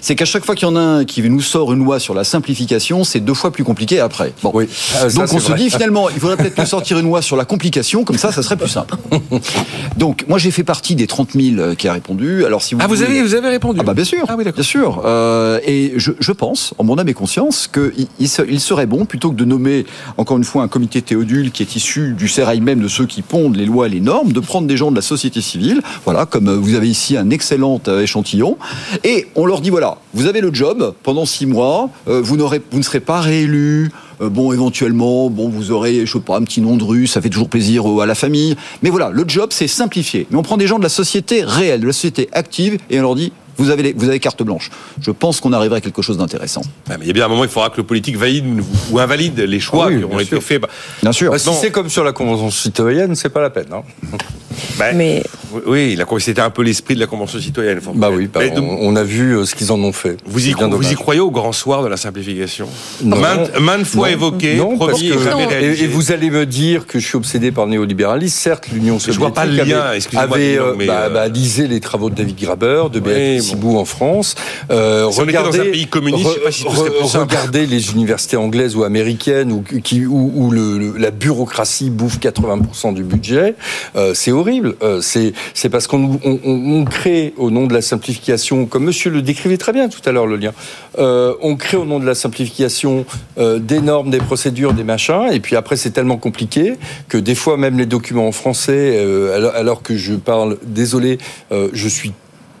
C'est qu'à chaque fois qu'il y en a un qui nous sort une loi sur la simplification, c'est deux fois plus compliqué après. Bon. Oui. Ah, ça, Donc on se vrai. dit finalement, il faudrait peut-être nous sortir une loi sur la complication, comme ça, ça serait plus simple. Donc moi j'ai fait partie des 30 000 qui a répondu. Alors si vous Ah, vous voulez- avez, vous avez répondu. ah bah bien sûr, Ah oui, bien sûr. Euh, et je, je pense, en mon âme et conscience, qu'il il, se- il serait bon, plutôt que de nommer encore une fois un comité Théodule qui est issu du sérail même de ceux qui pondent les lois et les normes, de prendre des gens de la société civile, voilà, comme euh, vous avez ici un excellent euh, échantillon, et on leur dit voilà, vous avez le job pendant six mois, euh, vous n'aurez, vous ne serez pas réélu. Euh, Bon, éventuellement, bon, vous aurez, je sais pas, un petit nom de rue, ça fait toujours plaisir à la famille. Mais voilà, le job, c'est simplifier. Mais on prend des gens de la société réelle, de la société active, et on leur dit, vous avez, les- vous avez carte blanche. Je pense qu'on arriverait à quelque chose d'intéressant. Ah, mais il y a bien un moment, il faudra que le politique valide ou invalide les choix Ah oui, qui auront bien été faits. Bah, Bien sûr. Bah, si c'est comme sur la convention citoyenne, c'est pas la peine. Hein. bah, Mais Oui, la- c'était un peu l'esprit de la Convention citoyenne. faut- Bah oui, bah, donc, on, on a vu euh, ce qu'ils en ont fait. vous, y, vous croyez au grand soir de la simplification? Non. maintes, maintes fois Non. évoqué, Non, parce que- et jamais Non. réalisé. Et, et vous allez me dire que je suis obsédé par le néolibéralisme. Certes, l'Union Je soviétique vois pas le lien, avait, excusez-moi, avait, euh, mais, bah, euh, bah, lisé les travaux de David Graber, de Oui, Sibou en France. Euh, on était dans regardez- un pays communiste, je sais pas si regardez les universités anglaises ou américaines où, qui, où, où le, le- la bureaucratie bouffe 80% du budget. Euh, c'est horrible. Euh, c'est c'est parce qu'on on, on- crée au nom de la simplification, comme Monsieur le décrivait très bien tout à l'heure le lien. Euh, on crée au nom de la simplification euh, des normes, des procédures, des machins, et puis après c'est tellement compliqué que des fois même les documents en français, euh, alors, alors que je parle, désolé, euh, je suis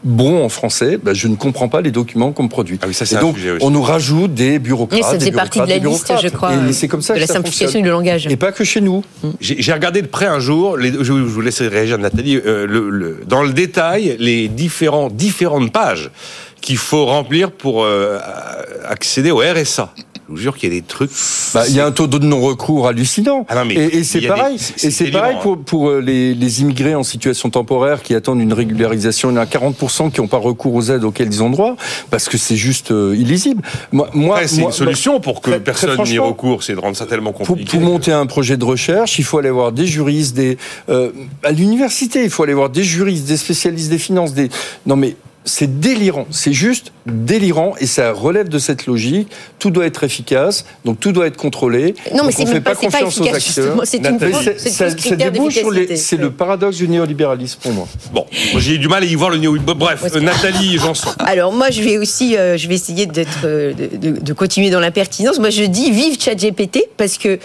bon en français, bah, je ne comprends pas les documents qu'on me produit. Ah oui, ça, c'est et un donc sujet aussi. on nous rajoute des bureaucrates. Oui, ça des faisait partie de la liste, je crois, Et c'est comme ça de que la ça simplification fonctionne. du langage. Et pas que chez nous. J'ai j'ai regardé de près un jour, les, je, je vous laisserai réagir Nathalie, euh, le, le- dans le détail, les différents, différentes pages qu'il faut remplir pour euh, accéder au RSA. Vous jure qu'il y a des trucs. Bah, il y a un taux de non-recours hallucinant. Ah non, mais et c'est pareil. des- et c'est pareil pour, pour euh, les, les immigrés en situation temporaire qui attendent une régularisation. Il y en a 40% qui n'ont pas recours aux aides auxquelles ils ont droit parce que c'est juste euh, illisible. Moi, c'est une solution pour que très- personne n'y recours, c'est de rendre ça tellement compliqué. pour monter un projet de recherche, il faut aller voir des juristes, des euh, à l'université, il faut aller voir des juristes, des spécialistes des finances, des non mais c'est délirant, c'est juste délirant et ça relève de cette logique. Tout doit être efficace, donc tout doit être contrôlé. Non, mais c'est pas, pas confiance aux efficace, acteurs. justement. C'est une C'est- le paradoxe du néolibéralisme pour moi. Bon, moi, j'ai eu du mal à y voir le néo. Bref, euh, Nathalie Janson. Alors moi, je vais aussi, euh, je vais essayer d'être, euh, de, de- de continuer dans l'impertinence. Moi, je dis vive ChatGPT parce que,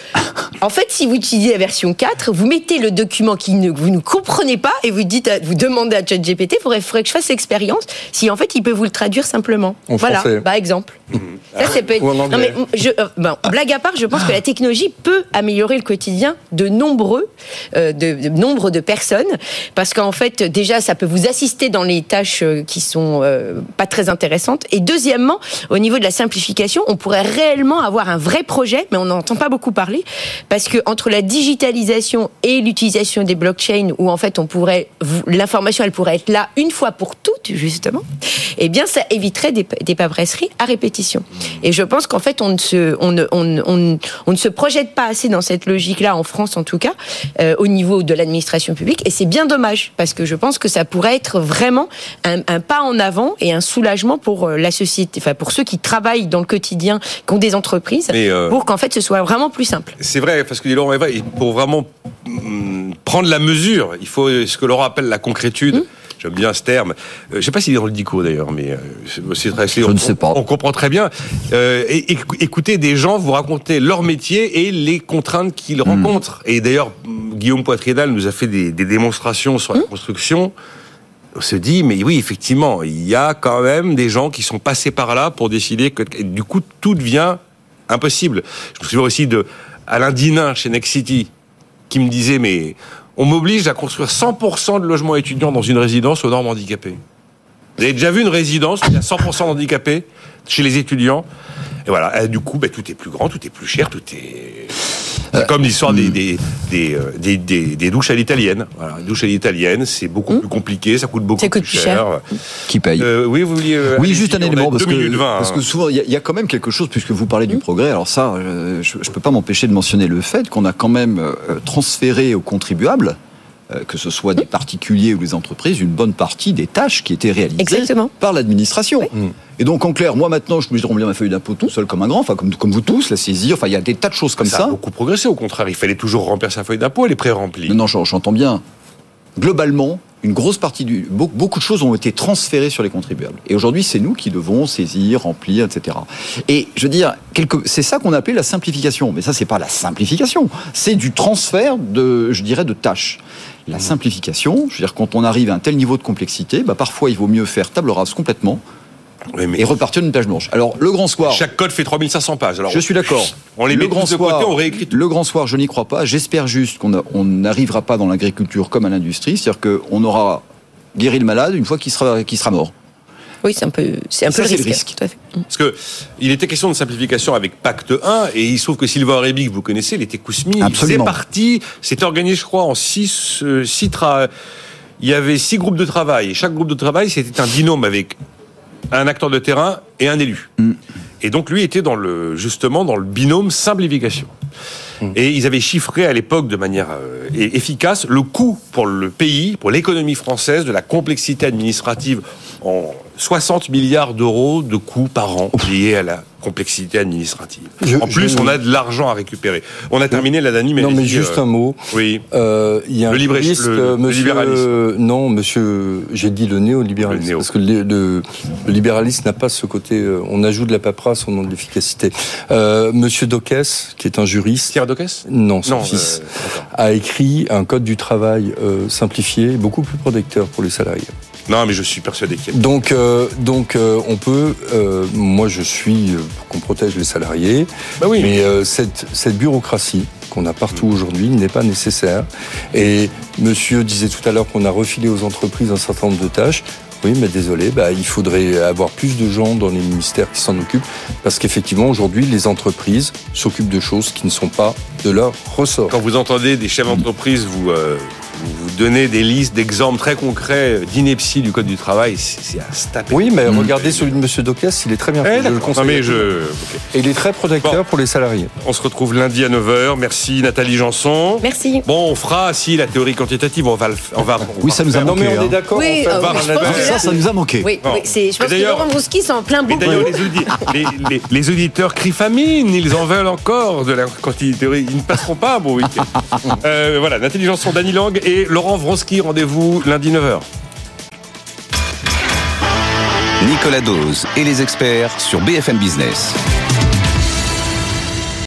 en fait, si vous utilisez la version 4, vous mettez le document qui ne, vous ne comprenez pas et vous dites, à- vous demandez à ChatGPT, il faudrait, faudrait que je fasse l'expérience si en fait il peut vous le traduire simplement. En voilà, par exemple. Ça, c'est peut Ou en Non, mais je, euh, bon, blague à part, je pense que la technologie peut améliorer le quotidien de nombreux, euh, de, de nombre de personnes, parce qu'en fait, déjà, ça peut vous assister dans les tâches euh, qui sont euh, pas très intéressantes. Et deuxièmement, au niveau de la simplification, on pourrait réellement avoir un vrai projet, mais on n'entend pas beaucoup parler, parce que entre la digitalisation et l'utilisation des blockchains, où en fait, on pourrait, l'information, elle pourrait être là une fois pour toutes, justement. Eh bien, ça éviterait des, des paperasseries à répétition. Et je pense qu'en fait, on ne se, on ne, on, on on ne se projette pas assez dans cette logique-là, en France en tout cas, euh, au niveau de l'administration publique. Et c'est bien dommage, parce que je pense que ça pourrait être vraiment un, un pas en avant et un soulagement pour euh, la société, enfin pour ceux qui travaillent dans le quotidien, qui ont des entreprises, euh, pour qu'en fait ce soit vraiment plus simple. C'est vrai, parce que Laurent pour vraiment mm, prendre la mesure, il faut ce que Laurent appelle la concrétude. Mmh. J'aime bien ce terme. Euh, je sais pas s'il est dans le dico d'ailleurs, mais euh, c'est- très. Je on, ne sais pas. On comprend très bien. Euh, écoutez des gens vous raconter leur métier et les contraintes qu'ils Hmm. rencontrent. Et d'ailleurs, Guillaume Poitriedal nous a fait des, des démonstrations sur la construction. On se dit, mais oui, effectivement, il y a quand même des gens qui sont passés par là pour décider que, du coup, tout devient impossible. Je me souviens aussi de Alain Dinin chez Next City, qui me disait, mais on m'oblige à construire 100% de logements étudiants dans une résidence aux normes handicapées. Vous avez déjà vu une résidence où il y a 100% d'handicapés? Chez les étudiants. Et voilà, Et du coup, ben, tout est plus grand, tout est plus cher, tout est... C'est comme l'histoire des, des, des, euh, des, des- des douches à l'italienne. Voilà, les douches à l'italienne, c'est beaucoup plus compliqué, ça coûte beaucoup Ça coûte plus plus cher. Qui paye Euh, oui, vous vouliez... euh, Oui, juste un élément, parce que, parce hein. que souvent, il y, y a quand même quelque chose, puisque vous parlez du progrès, alors ça, euh, je ne peux pas m'empêcher de mentionner le fait qu'on a quand même euh, transféré aux contribuables, euh, que ce soit des particuliers ou des entreprises, une bonne partie des tâches qui étaient réalisées Exactement. par l'administration. Et donc, en clair, moi maintenant, je suis obligé de remplir ma feuille d'impôt tout seul comme un grand, enfin comme, comme vous tous, la saisir, enfin il y a des tas de choses comme ça, ça. a beaucoup progressé, au contraire. Il fallait toujours remplir sa feuille d'impôt, elle est pré-remplie. Non, non, j'en- j'entends bien. Globalement, une grosse partie du. Beaucoup, de choses ont été transférées sur les contribuables. Et aujourd'hui, c'est nous qui devons saisir, remplir, etc. Et je veux dire, quelque- c'est ça qu'on appelle la simplification. Mais ça, c'est pas la simplification. C'est du transfert de, je dirais, de tâches. La simplification, je veux dire, quand on arrive à un tel niveau de complexité, bah, parfois, il vaut mieux faire table rase complètement Oui, mais et repartir d'une tâche blanche. Alors, le grand soir. chaque code fait 3500 pages. Alors, Je suis d'accord. On les le met grand tous de soir, côté, on réécrit tout. Le grand soir, je n'y crois pas. J'espère juste qu'on n'arrivera pas dans l'agriculture comme à l'industrie, c'est-à-dire qu'on aura guéri le malade une fois qu'il sera, qu'il sera mort. Oui, c'est un peu, c'est un peu c'est le le risque. Tout à fait. Parce que il était question de simplification avec Pacte 1, et il se trouve que Sylvain Réby, que vous connaissez, il était Kousmi, il faisait partie, c'était organisé, je crois, en six, euh, six tra- il y avait six groupes de travail, et chaque groupe de travail, c'était un binôme avec un acteur de terrain et un élu. Et donc lui était dans le, justement dans le binôme simplification. Et ils avaient chiffré à l'époque de manière euh, efficace le coût pour le pays, pour l'économie française, de la complexité administrative en 60 milliards d'euros de coûts par an liés à la complexité administrative. Je- en plus, je- on a de l'argent à récupérer. On a terminé la Dani, mais non, mais juste euh, un mot. Oui. Euh, il y a Le un libre- le- le monsieur, libéralisme. Non, monsieur, j'ai dit le néolibéralisme. Le néo. Parce que le, le- le libéralisme n'a pas ce côté. euh, on ajoute de la paperasse au nom de l'efficacité. Euh, monsieur Dockès, qui est un juriste. Thierry Docès Non, son Non, fils. euh, a écrit un code du travail simplifié, beaucoup plus protecteur pour les salariés. Non, mais je suis persuadé qu'il y a... Donc, euh, donc euh, on peut. euh, moi, je suis pour qu'on protège les salariés, Bah oui. mais euh, cette, cette bureaucratie qu'on a partout aujourd'hui n'est pas nécessaire. Et Monsieur disait tout à l'heure qu'on a refilé aux entreprises un certain nombre de tâches. Oui, mais désolé, bah, il faudrait avoir plus de gens dans les ministères qui s'en occupent, parce qu'effectivement, aujourd'hui, les entreprises s'occupent de choses qui ne sont pas de leur ressort. Quand vous entendez des chefs d'entreprise vous, euh, vous vous donnez des listes d'exemples très concrets d'ineptie du code du travail, c'est à se taper. Oui, mais regardez celui de M. Docas, il est très bien Eh, fait. je le conseille. Non, mais je... Et il est très protecteur Bon. pour les salariés. On se retrouve lundi à 9h. Merci Nathalie Janson. Merci. Bon, on fera, si, la théorie quantitative, on va le on va, on Oui, va ça nous a faire. Non, mais manqué, on hein. est d'accord. Oui, on fait euh, je pense que Ça, ça nous a manqué. Oui, Bon. oui, c'est, je pense que D'ailleurs- Laurent Brouski c'est en plein Mais bon. d'ailleurs, les, audi- les, les- les auditeurs crient famine, ils en veulent encore de la quantité théorie. Ils ne passeront pas un bon week-end. Euh, voilà, Nathalie Janson, Dany Lang et Laurent Vronsky, rendez-vous lundi 9h. Nicolas Dose et les experts sur BFM Business.